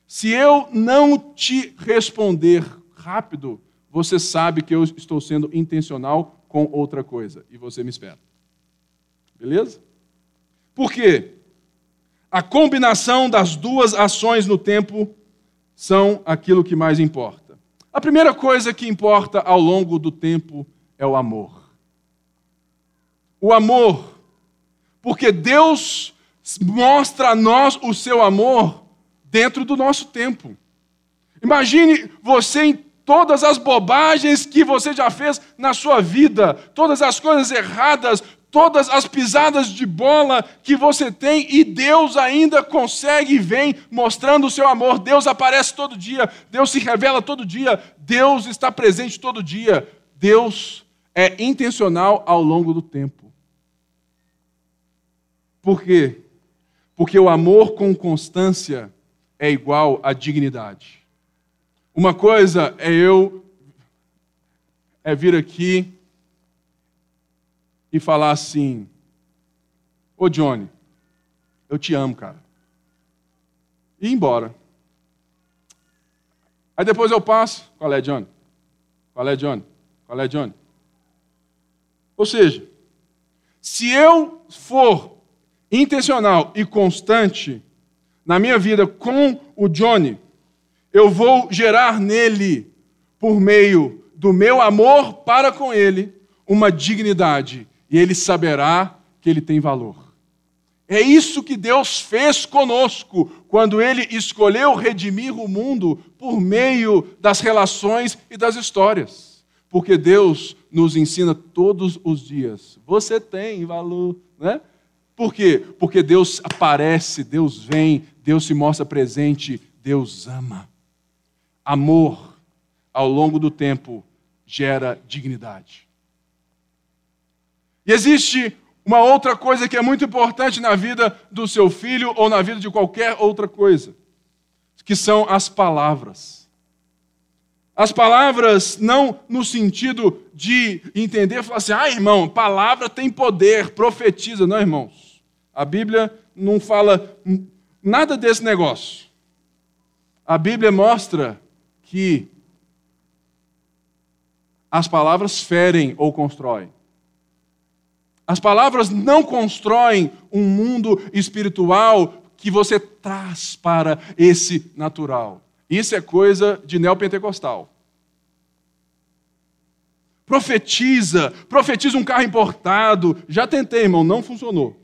Se eu não te responder rápido, você sabe que eu estou sendo intencional com outra coisa e você me espera. Beleza? Por quê? A combinação das duas ações no tempo são aquilo que mais importa. A primeira coisa que importa ao longo do tempo é o amor. O amor, porque Deus mostra a nós o seu amor dentro do nosso tempo. Imagine você em todas as bobagens que você já fez na sua vida, todas as coisas erradas, todas as pisadas de bola que você tem e Deus ainda consegue e vem mostrando o seu amor. Deus aparece todo dia, Deus se revela todo dia, Deus está presente todo dia. Deus é intencional ao longo do tempo. Por quê? Porque o amor com constância é igual à dignidade. Uma coisa é eu é vir aqui e falar assim: Ô Johnny, eu te amo, cara. E ir embora. Aí depois eu passo: Qual é, Johnny? Qual é, Johnny? Qual é, Johnny? Ou seja, se eu for intencional e constante na minha vida com o Johnny, eu vou gerar nele, por meio do meu amor para com ele, uma dignidade e ele saberá que ele tem valor. É isso que Deus fez conosco quando ele escolheu redimir o mundo por meio das relações e das histórias. Porque Deus nos ensina todos os dias. Você tem valor, né? Por quê? Porque Deus aparece, Deus vem, Deus se mostra presente, Deus ama. Amor, ao longo do tempo, gera dignidade. E existe uma outra coisa que é muito importante na vida do seu filho ou na vida de qualquer outra coisa, que são as palavras. As palavras não no sentido de entender, falar assim, ah, irmão, palavra tem poder, profetiza. Não, irmãos. A Bíblia não fala nada desse negócio. A Bíblia mostra que as palavras ferem ou constroem. As palavras não constroem um mundo espiritual que você traz para esse natural. Isso é coisa de neopentecostal. Profetiza, profetiza um carro importado. Já tentei, irmão, não funcionou.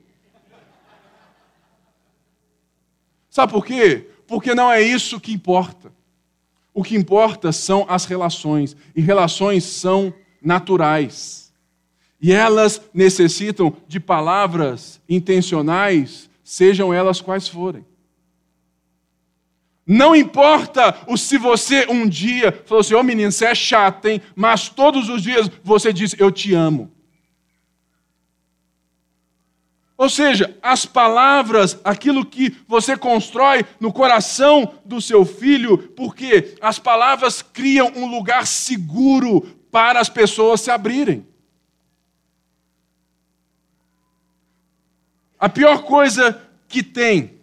Sabe por quê? Porque não é isso que importa. O que importa são as relações, e relações são naturais. E elas necessitam de palavras intencionais, sejam elas quais forem. Não importa o se você um dia falou assim, ô oh, menino, você é chato, hein? Mas todos os dias você diz, eu te amo. Ou seja, as palavras, aquilo que você constrói no coração do seu filho, porque as palavras criam um lugar seguro para as pessoas se abrirem. A pior coisa que tem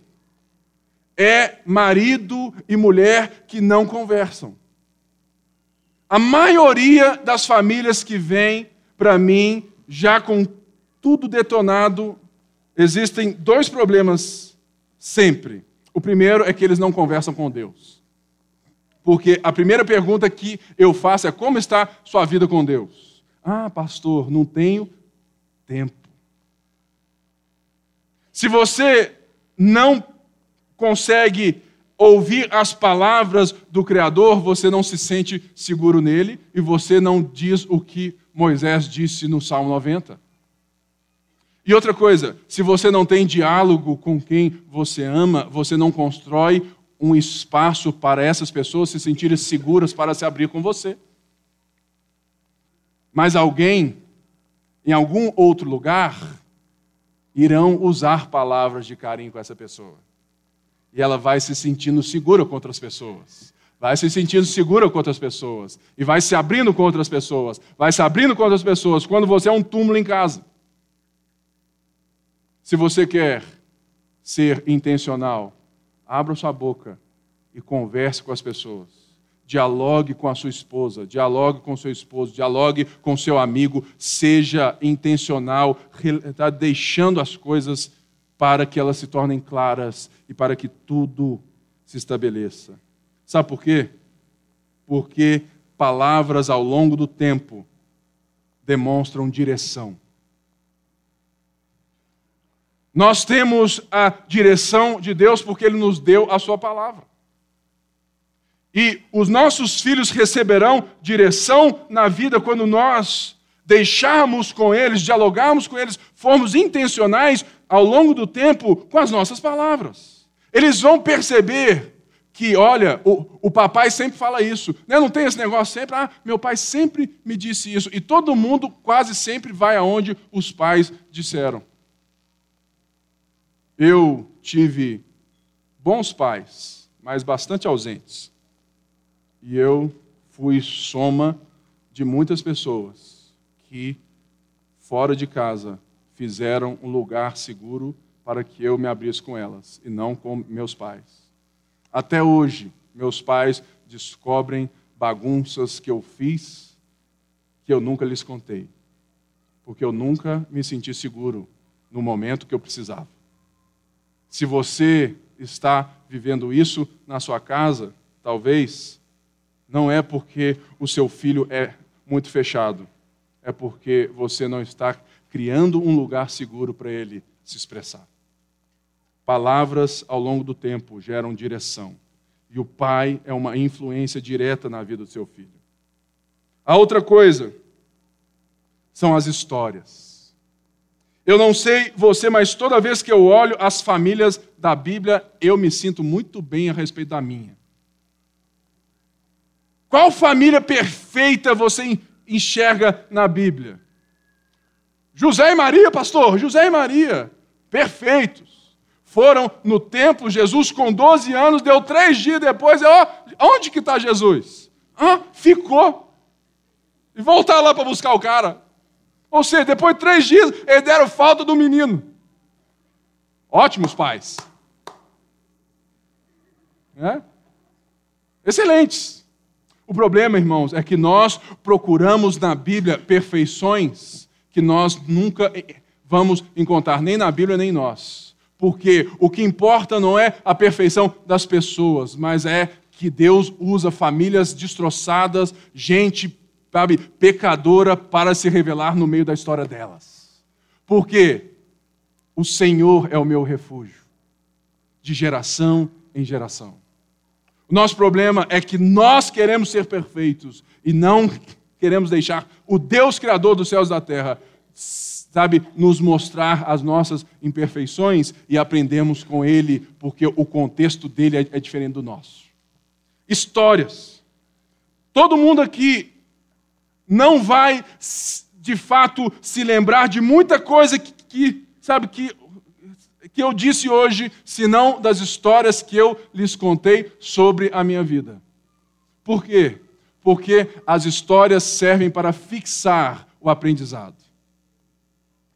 é marido e mulher que não conversam. A maioria das famílias que vem para mim, já com tudo detonado, existem dois problemas sempre. O primeiro é que eles não conversam com Deus. Porque a primeira pergunta que eu faço é: como está sua vida com Deus? Ah, pastor, não tenho tempo. Se você não consegue ouvir as palavras do Criador, você não se sente seguro nele e você não diz o que Moisés disse no Salmo 90. E outra coisa, se você não tem diálogo com quem você ama, você não constrói um espaço para essas pessoas se sentirem seguras para se abrir com você. Mas alguém, em algum outro lugar, irão usar palavras de carinho com essa pessoa. E ela vai se sentindo segura com outras pessoas. Vai se sentindo segura com outras pessoas. E vai se abrindo com outras pessoas. Vai se abrindo com outras pessoas quando você é um túmulo em casa. Se você quer ser intencional, abra sua boca e converse com as pessoas. Dialogue com a sua esposa, dialogue com seu esposo, dialogue com seu amigo, seja intencional, está deixando as coisas para que elas se tornem claras e para que tudo se estabeleça. Sabe por quê? Porque palavras ao longo do tempo demonstram direção. Nós temos a direção de Deus porque Ele nos deu a Sua palavra. E os nossos filhos receberão direção na vida quando nós deixarmos com eles, dialogarmos com eles, formos intencionais ao longo do tempo com as nossas palavras. Eles vão perceber que, olha, o, o papai sempre fala isso. Né? Não tem esse negócio sempre, ah, meu pai sempre me disse isso. E todo mundo quase sempre vai aonde os pais disseram. Eu tive bons pais, mas bastante ausentes. E eu fui soma de muitas pessoas que, fora de casa, fizeram um lugar seguro para que eu me abrisse com elas e não com meus pais. Até hoje, meus pais descobrem bagunças que eu fiz que eu nunca lhes contei, porque eu nunca me senti seguro no momento que eu precisava. Se você está vivendo isso na sua casa, talvez não é porque o seu filho é muito fechado, é porque você não está criando um lugar seguro para ele se expressar. Palavras ao longo do tempo geram direção, e o pai é uma influência direta na vida do seu filho. A outra coisa são as histórias. Eu não sei você, mas toda vez que eu olho as famílias da Bíblia, eu me sinto muito bem a respeito da minha. Qual família perfeita você enxerga na Bíblia? José e Maria, pastor, José e Maria, perfeitos. Foram no templo, Jesus com 12 anos, deu três dias depois, ó, onde que está Jesus? Ah, ficou. E voltar lá para buscar o cara. Ou seja, depois de três dias, eles deram falta do menino. Ótimos pais. É? Excelentes. O problema, irmãos, é que nós procuramos na Bíblia perfeições que nós nunca vamos encontrar, nem na Bíblia, nem nós. Porque o que importa não é a perfeição das pessoas, mas é que Deus usa famílias destroçadas, gente, sabe, pecadora, para se revelar no meio da história delas. Porque o Senhor é o meu refúgio, de geração em geração. Nosso problema é que nós queremos ser perfeitos e não queremos deixar o Deus Criador dos céus e da terra, sabe, nos mostrar as nossas imperfeições e aprendemos com Ele, porque o contexto dele é, é diferente do nosso. Histórias. Todo mundo aqui não vai, de fato, se lembrar de muita coisa que, que sabe, que que eu disse hoje, senão das histórias que eu lhes contei sobre a minha vida. Por quê? Porque as histórias servem para fixar o aprendizado.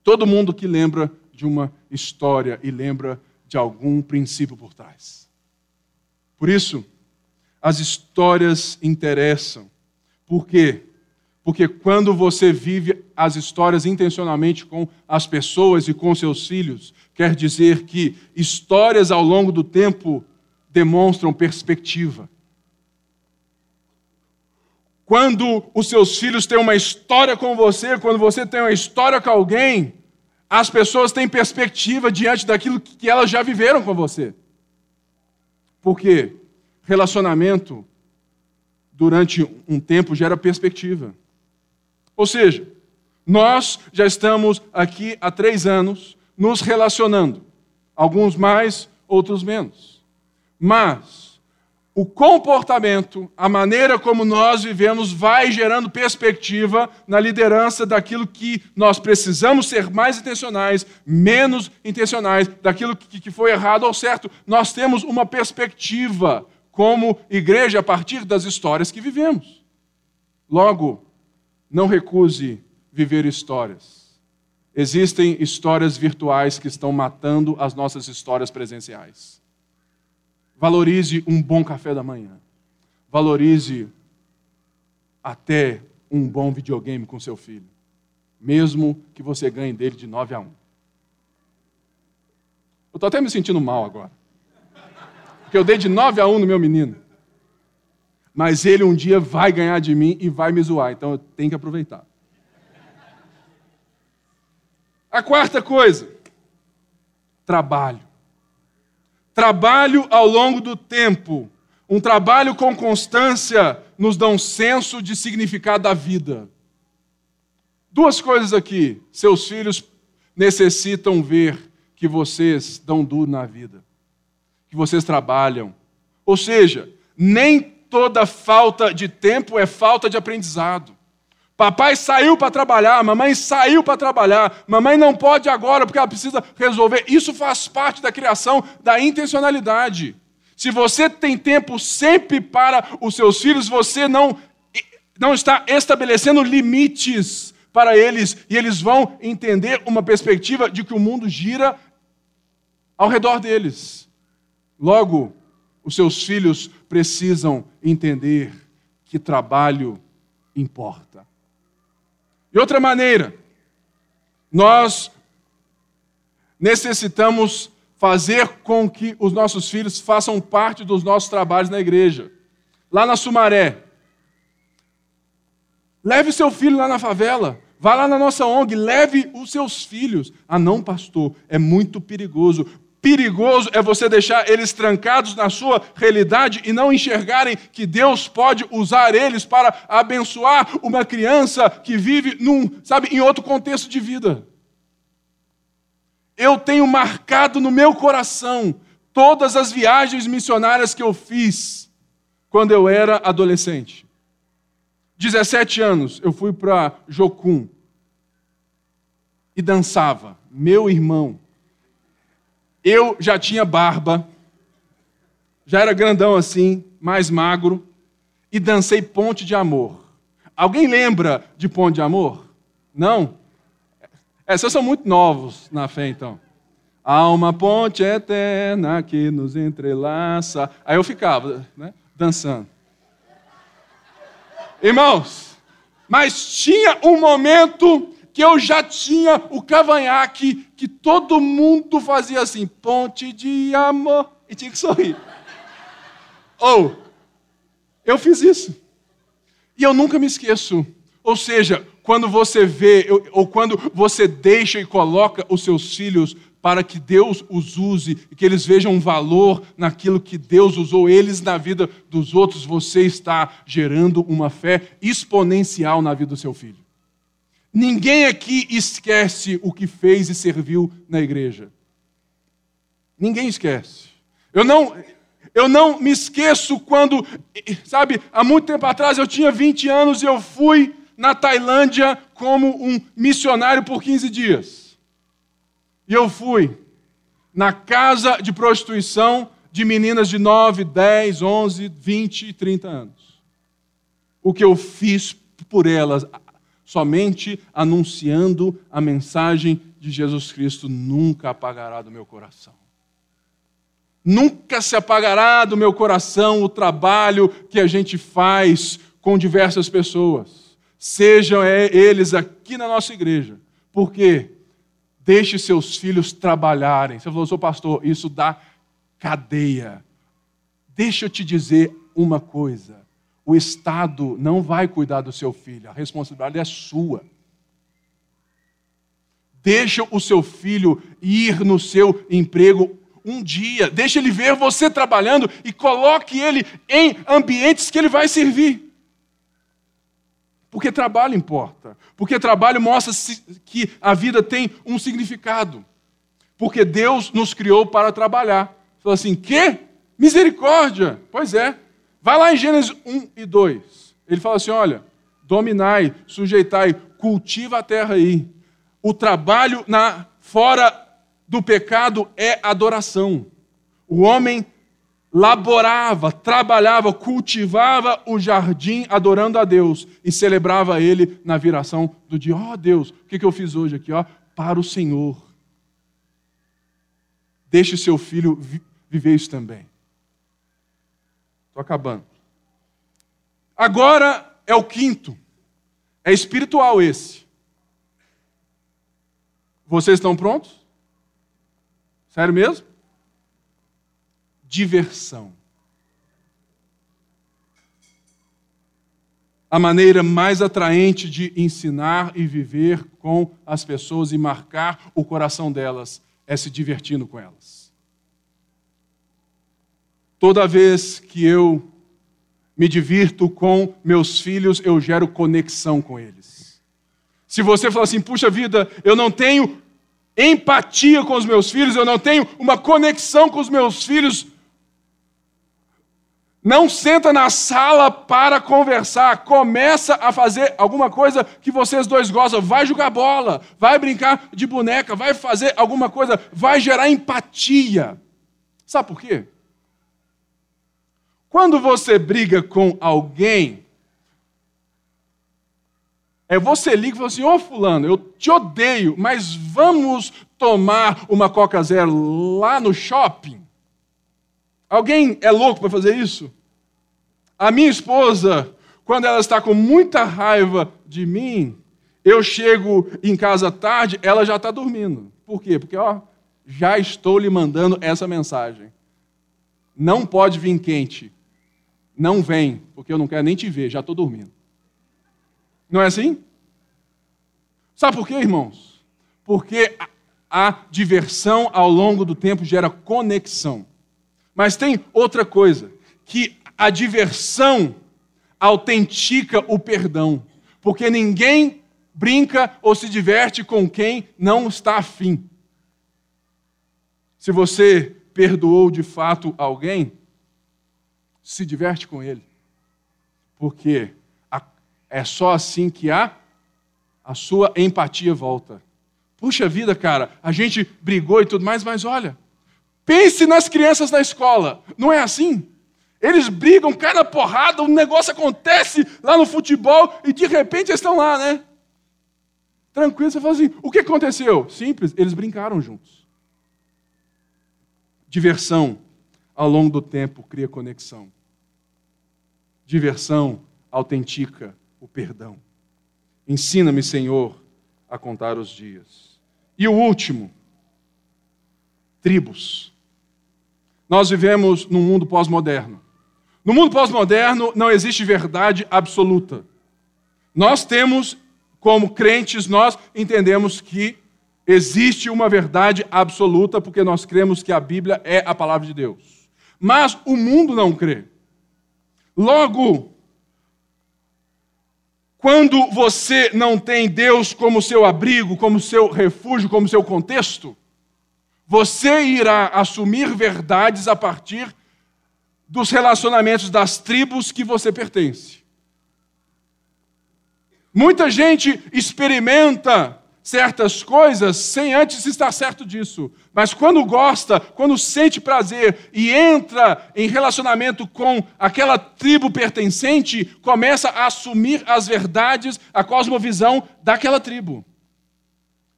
Todo mundo que lembra de uma história e lembra de algum princípio por trás. Por isso, as histórias interessam. Por quê? Porque quando você vive as histórias intencionalmente com as pessoas e com seus filhos, quer dizer que histórias ao longo do tempo demonstram perspectiva. Quando os seus filhos têm uma história com você, quando você tem uma história com alguém, as pessoas têm perspectiva diante daquilo que elas já viveram com você. Porque relacionamento durante um tempo gera perspectiva. Ou seja, nós já estamos aqui há três anos nos relacionando, alguns mais, outros menos. Mas o comportamento, a maneira como nós vivemos, vai gerando perspectiva na liderança daquilo que nós precisamos ser mais intencionais, menos intencionais, daquilo que foi errado ou certo. Nós temos uma perspectiva como igreja a partir das histórias que vivemos. Logo, não recuse viver histórias. Existem histórias virtuais que estão matando as nossas histórias presenciais. Valorize um bom café da manhã. Valorize até um bom videogame com seu filho, mesmo que você ganhe dele de 9 a 1. Eu estou até me sentindo mal agora. Porque eu dei de 9 a 1 no meu menino mas ele um dia vai ganhar de mim e vai me zoar, então eu tenho que aproveitar. A quarta coisa, trabalho. Trabalho ao longo do tempo. Um trabalho com constância nos dá um senso de significado da vida. Duas coisas aqui. Seus filhos necessitam ver que vocês dão duro na vida, que vocês trabalham. Ou seja, nem toda falta de tempo é falta de aprendizado. Papai saiu para trabalhar, mamãe saiu para trabalhar, mamãe não pode agora porque ela precisa resolver. Isso faz parte da criação da intencionalidade. Se você tem tempo sempre para os seus filhos, você não, não está estabelecendo limites para eles e eles vão entender uma perspectiva de que o mundo gira ao redor deles. Logo, os seus filhos precisam entender que trabalho importa. E outra maneira, nós necessitamos fazer com que os nossos filhos façam parte dos nossos trabalhos na igreja. Lá na Sumaré, leve seu filho lá na favela. Vá lá na nossa ONG, leve os seus filhos. Ah, não, pastor, é muito perigoso perigoso é você deixar eles trancados na sua realidade e não enxergarem que Deus pode usar eles para abençoar uma criança que vive num, sabe, em outro contexto de vida. Eu tenho marcado no meu coração todas as viagens missionárias que eu fiz quando eu era adolescente. 17 anos, eu fui para Jocum e dançava. Meu irmão, eu já tinha barba, já era grandão assim, mais magro, e dancei Ponte de Amor. Alguém lembra de Ponte de Amor? Não? É, vocês são muito novos na fé, então. Há uma ponte eterna que nos entrelaça. Aí eu ficava, né, dançando. Irmãos, mas tinha um momento que eu já tinha o cavanhaque que todo mundo fazia assim, ponte de amor, e tinha que sorrir. Ou, oh, eu fiz isso. E eu nunca me esqueço. Ou seja, quando você vê, ou quando você deixa e coloca os seus filhos para que Deus os use e que eles vejam valor naquilo que Deus usou eles na vida dos outros, você está gerando uma fé exponencial na vida do seu filho. Ninguém aqui esquece o que fez e serviu na igreja. Ninguém esquece. Eu não, eu não me esqueço quando, sabe, há muito tempo atrás eu tinha 20 anos e eu fui na Tailândia como um missionário por 15 dias. E eu fui na casa de prostituição de meninas de 9, 10, 11, 20 e 30 anos. O que eu fiz por elas, somente anunciando a mensagem de Jesus Cristo, nunca apagará do meu coração. Nunca se apagará do meu coração o trabalho que a gente faz com diversas pessoas, sejam eles aqui na nossa igreja. Por quê? Deixe seus filhos trabalharem. Você falou, sou pastor, isso dá cadeia. Deixa eu te dizer uma coisa: o Estado não vai cuidar do seu filho, a responsabilidade é sua. Deixa o seu filho ir no seu emprego um dia, deixa ele ver você trabalhando e coloque ele em ambientes que ele vai servir. Porque trabalho importa. Porque trabalho mostra que a vida tem um significado. Porque Deus nos criou para trabalhar. Fala assim, que? Misericórdia! Pois é. Vai lá em Gênesis 1 e 2. Ele fala assim: olha, dominai, sujeitai, cultiva a terra aí. O trabalho na fora do pecado é adoração. O homem laborava, trabalhava, cultivava o jardim adorando a Deus e celebrava ele na viração do dia. Ó oh, Deus, o que, eu fiz hoje aqui? Ó, para o Senhor. Deixe seu filho vi viver isso também. Estou acabando. Agora é o quinto. É espiritual esse. Vocês estão prontos? Sério mesmo? diversão. A maneira mais atraente de ensinar e viver com as pessoas e marcar o coração delas é se divertindo com elas. Toda vez que eu me divirto com meus filhos, eu gero conexão com eles. Se você falar assim, puxa vida, eu não tenho empatia com os meus filhos, eu não tenho uma conexão com os meus filhos, não senta na sala para conversar, começa a fazer alguma coisa que vocês dois gostam, vai jogar bola, vai brincar de boneca, vai fazer alguma coisa, vai gerar empatia. Sabe por quê? Quando você briga com alguém, é você liga e fala assim: Ô oh, Fulano, eu te odeio, mas vamos tomar uma Coca Zero lá no shopping? Alguém é louco para fazer isso? A minha esposa, quando ela está com muita raiva de mim, eu chego em casa tarde, ela já está dormindo. Por quê? Porque, ó, já estou lhe mandando essa mensagem. Não pode vir quente. Não vem, porque eu não quero nem te ver, já estou dormindo. Não é assim? Sabe por quê, irmãos? Porque a, a diversão ao longo do tempo gera conexão. Mas tem outra coisa, que a diversão autentica o perdão, porque ninguém brinca ou se diverte com quem não está afim. Se você perdoou de fato alguém, se diverte com ele, porque é só assim que a, a sua empatia volta. Puxa vida, cara, a gente brigou e tudo mais, mas olha, pense nas crianças da escola, não é assim? Eles brigam, cada porrada, um negócio acontece lá no futebol e de repente eles estão lá, né? Tranquilo, você fala assim: o que aconteceu? Simples, eles brincaram juntos. Diversão, ao longo do tempo, cria conexão. Diversão autentica o perdão. Ensina-me, Senhor, a contar os dias. E o último, tribos. Nós vivemos num mundo pós-moderno. No mundo pós-moderno não existe verdade absoluta. Nós temos, como crentes, nós entendemos que existe uma verdade absoluta porque nós cremos que a Bíblia é a palavra de Deus. Mas o mundo não crê. Logo, quando você não tem Deus como seu abrigo, como seu refúgio, como seu contexto, você irá assumir verdades a partir dos relacionamentos das tribos que você pertence. Muita gente experimenta certas coisas sem antes estar certo disso. Mas quando gosta, quando sente prazer e entra em relacionamento com aquela tribo pertencente, começa a assumir as verdades, a cosmovisão daquela tribo.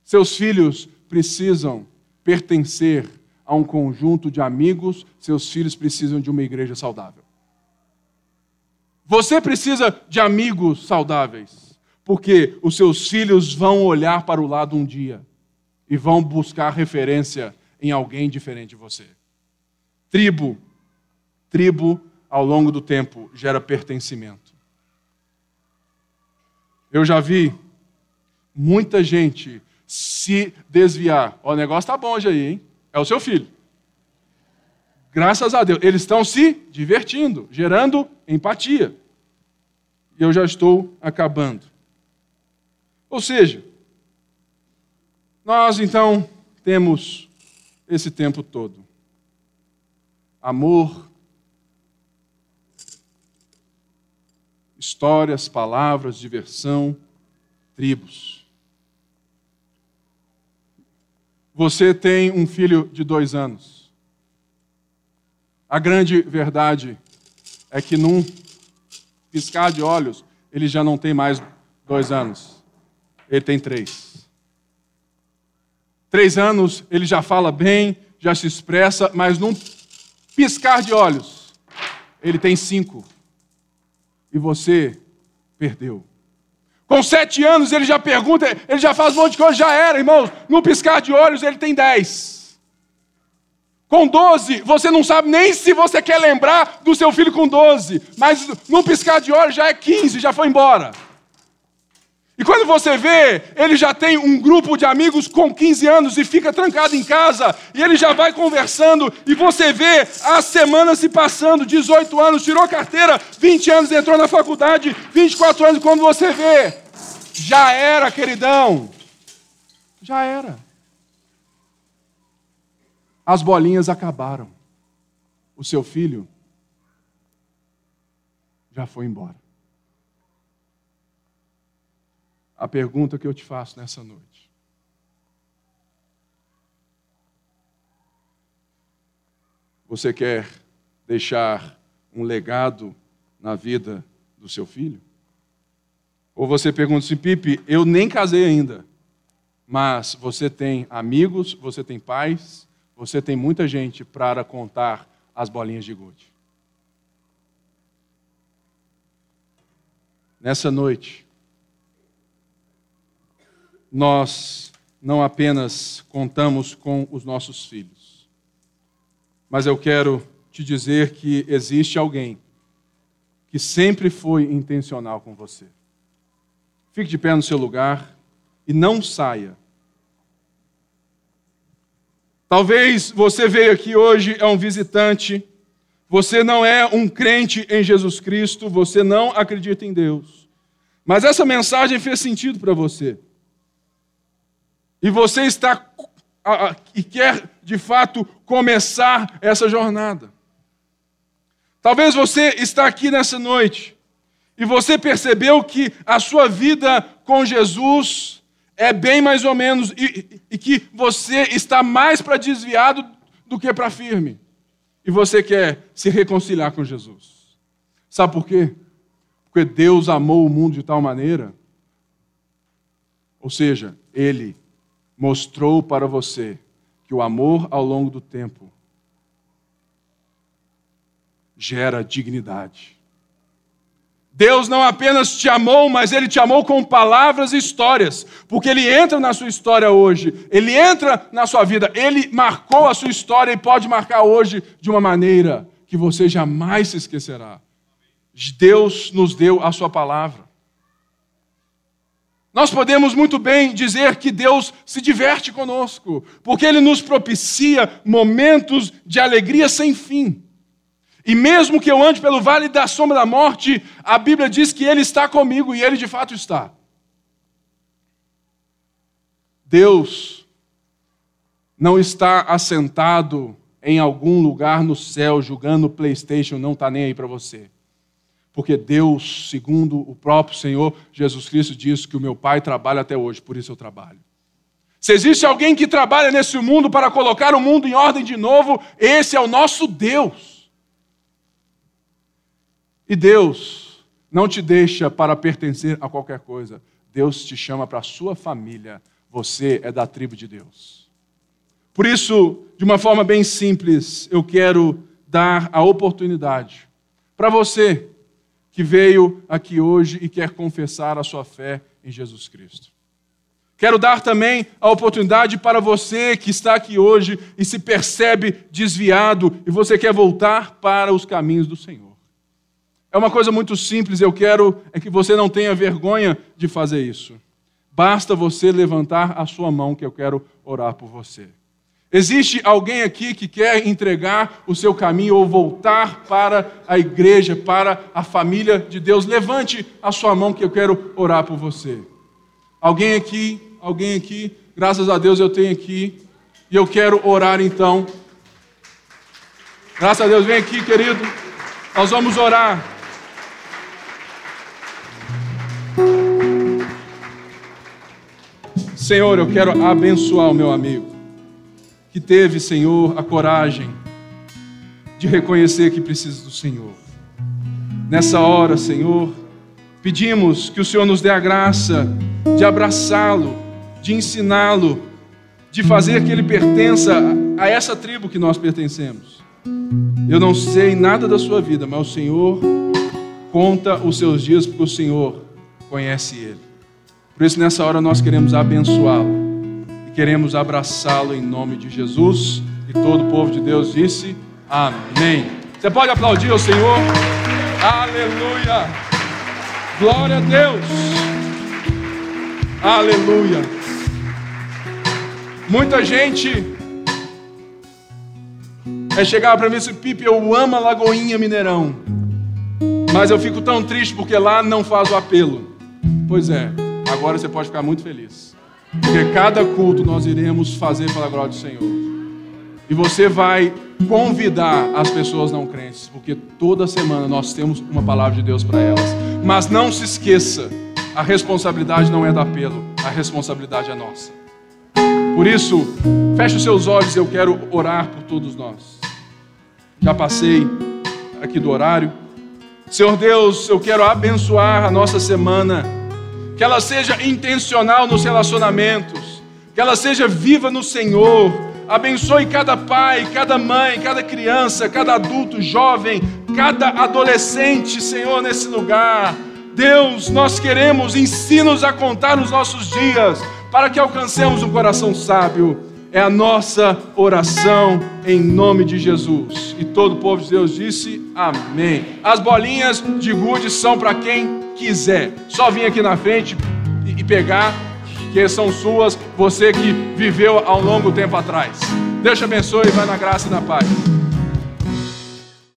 Seus filhos precisam pertencer a um conjunto de amigos, seus filhos precisam de uma igreja saudável. Você precisa de amigos saudáveis, porque os seus filhos vão olhar para o lado um dia e vão buscar referência em alguém diferente de você. Tribo, tribo ao longo do tempo gera pertencimento. Eu já vi muita gente se desviar. O negócio está bom já aí, hein? É o seu filho. Graças a Deus. Eles estão se divertindo, gerando empatia. E eu já estou acabando. Ou seja, nós então temos esse tempo todo amor, histórias, palavras, diversão, tribos. Você tem um filho de dois anos. A grande verdade é que num piscar de olhos, ele já não tem mais dois anos. Ele tem três. Três anos, ele já fala bem, já se expressa, mas num piscar de olhos, ele tem cinco. E você perdeu. Com sete anos ele já pergunta, ele já faz um monte de coisa, já era, irmãos. No piscar de olhos ele tem dez. Com doze, você não sabe nem se você quer lembrar do seu filho com doze. Mas no piscar de olhos já é quinze, já foi embora. E quando você vê, ele já tem um grupo de amigos com 15 anos e fica trancado em casa, e ele já vai conversando, e você vê as semanas se passando, 18 anos, tirou carteira, 20 anos, entrou na faculdade, 24 anos, quando você vê, já era, queridão. Já era. As bolinhas acabaram. O seu filho já foi embora. A pergunta que eu te faço nessa noite. Você quer deixar um legado na vida do seu filho? Ou você pergunta assim, Pipe, eu nem casei ainda, mas você tem amigos, você tem pais, você tem muita gente para contar as bolinhas de gude. Nessa noite, nós não apenas contamos com os nossos filhos, mas eu quero te dizer que existe alguém que sempre foi intencional com você. Fique de pé no seu lugar e não saia. Talvez você veio aqui hoje é um visitante, você não é um crente em Jesus Cristo, você não acredita em Deus. Mas essa mensagem fez sentido para você e você está e quer de fato começar essa jornada. Talvez você está aqui nessa noite e você percebeu que a sua vida com Jesus é bem mais ou menos e, e que você está mais para desviado do que para firme. E você quer se reconciliar com Jesus. Sabe por quê? Porque Deus amou o mundo de tal maneira, ou seja, ele mostrou para você que o amor ao longo do tempo gera dignidade. Deus não apenas te amou, mas Ele te amou com palavras e histórias, porque Ele entra na sua história hoje, Ele entra na sua vida, Ele marcou a sua história e pode marcar hoje de uma maneira que você jamais se esquecerá. Deus nos deu a Sua palavra. Nós podemos muito bem dizer que Deus se diverte conosco, porque Ele nos propicia momentos de alegria sem fim. E mesmo que eu ande pelo vale da sombra da morte, a Bíblia diz que Ele está comigo e Ele de fato está. Deus não está assentado em algum lugar no céu julgando o PlayStation, não está nem aí para você. Porque Deus, segundo o próprio Senhor Jesus Cristo, diz que o meu Pai trabalha até hoje, por isso eu trabalho. Se existe alguém que trabalha nesse mundo para colocar o mundo em ordem de novo, esse é o nosso Deus. E Deus não te deixa para pertencer a qualquer coisa. Deus te chama para a sua família. Você é da tribo de Deus. Por isso, de uma forma bem simples, eu quero dar a oportunidade para você que veio aqui hoje e quer confessar a sua fé em Jesus Cristo. Quero dar também a oportunidade para você que está aqui hoje e se percebe desviado e você quer voltar para os caminhos do Senhor. É uma coisa muito simples, eu quero é que você não tenha vergonha de fazer isso. Basta você levantar a sua mão que eu quero orar por você. Existe alguém aqui que quer entregar o seu caminho ou voltar para a igreja, para a família de Deus? Levante a sua mão que eu quero orar por você. Alguém aqui, alguém aqui, graças a Deus eu tenho aqui, e eu quero orar então. Graças a Deus, vem aqui, querido. Nós vamos orar. Senhor, eu quero abençoar o meu amigo, que teve, Senhor, a coragem de reconhecer que precisa do Senhor. Nessa hora, Senhor, pedimos que o Senhor nos dê a graça de abraçá-lo, de ensiná-lo, de fazer que ele pertença a essa tribo que nós pertencemos. Eu não sei nada da sua vida, mas o Senhor conta os seus dias, porque o Senhor conhece ele. Por isso, nessa hora, nós queremos abençoá-lo queremos abraçá-lo em nome de Jesus. E todo o povo de Deus disse: Amém. Você pode aplaudir o Senhor? Aleluia! Glória a Deus! Aleluia! Muita gente é chegar para mim e Pipe, eu amo a Lagoinha Mineirão, mas eu fico tão triste porque lá não faz o apelo. Pois é, agora você pode ficar muito feliz. Porque cada culto nós iremos fazer pela glória do Senhor. E você vai convidar as pessoas não crentes, porque toda semana nós temos uma palavra de Deus para elas. Mas não se esqueça, a responsabilidade não é da apelo, a responsabilidade é nossa. Por isso, feche os seus olhos, eu quero orar por todos nós. Já passei aqui do horário. Senhor Deus, eu quero abençoar a nossa semana que ela seja intencional nos relacionamentos, que ela seja viva no Senhor. Abençoe cada pai, cada mãe, cada criança, cada adulto, jovem, cada adolescente, Senhor, nesse lugar. Deus, nós queremos, ensina-nos a contar os nossos dias, para que alcancemos um coração sábio. É a nossa oração em nome de Jesus. E todo o povo de Deus disse amém. As bolinhas de gude são para quem quiser. Só vir aqui na frente e pegar, que são suas, você que viveu um longo tempo atrás. Deus te abençoe e vai na graça e na paz.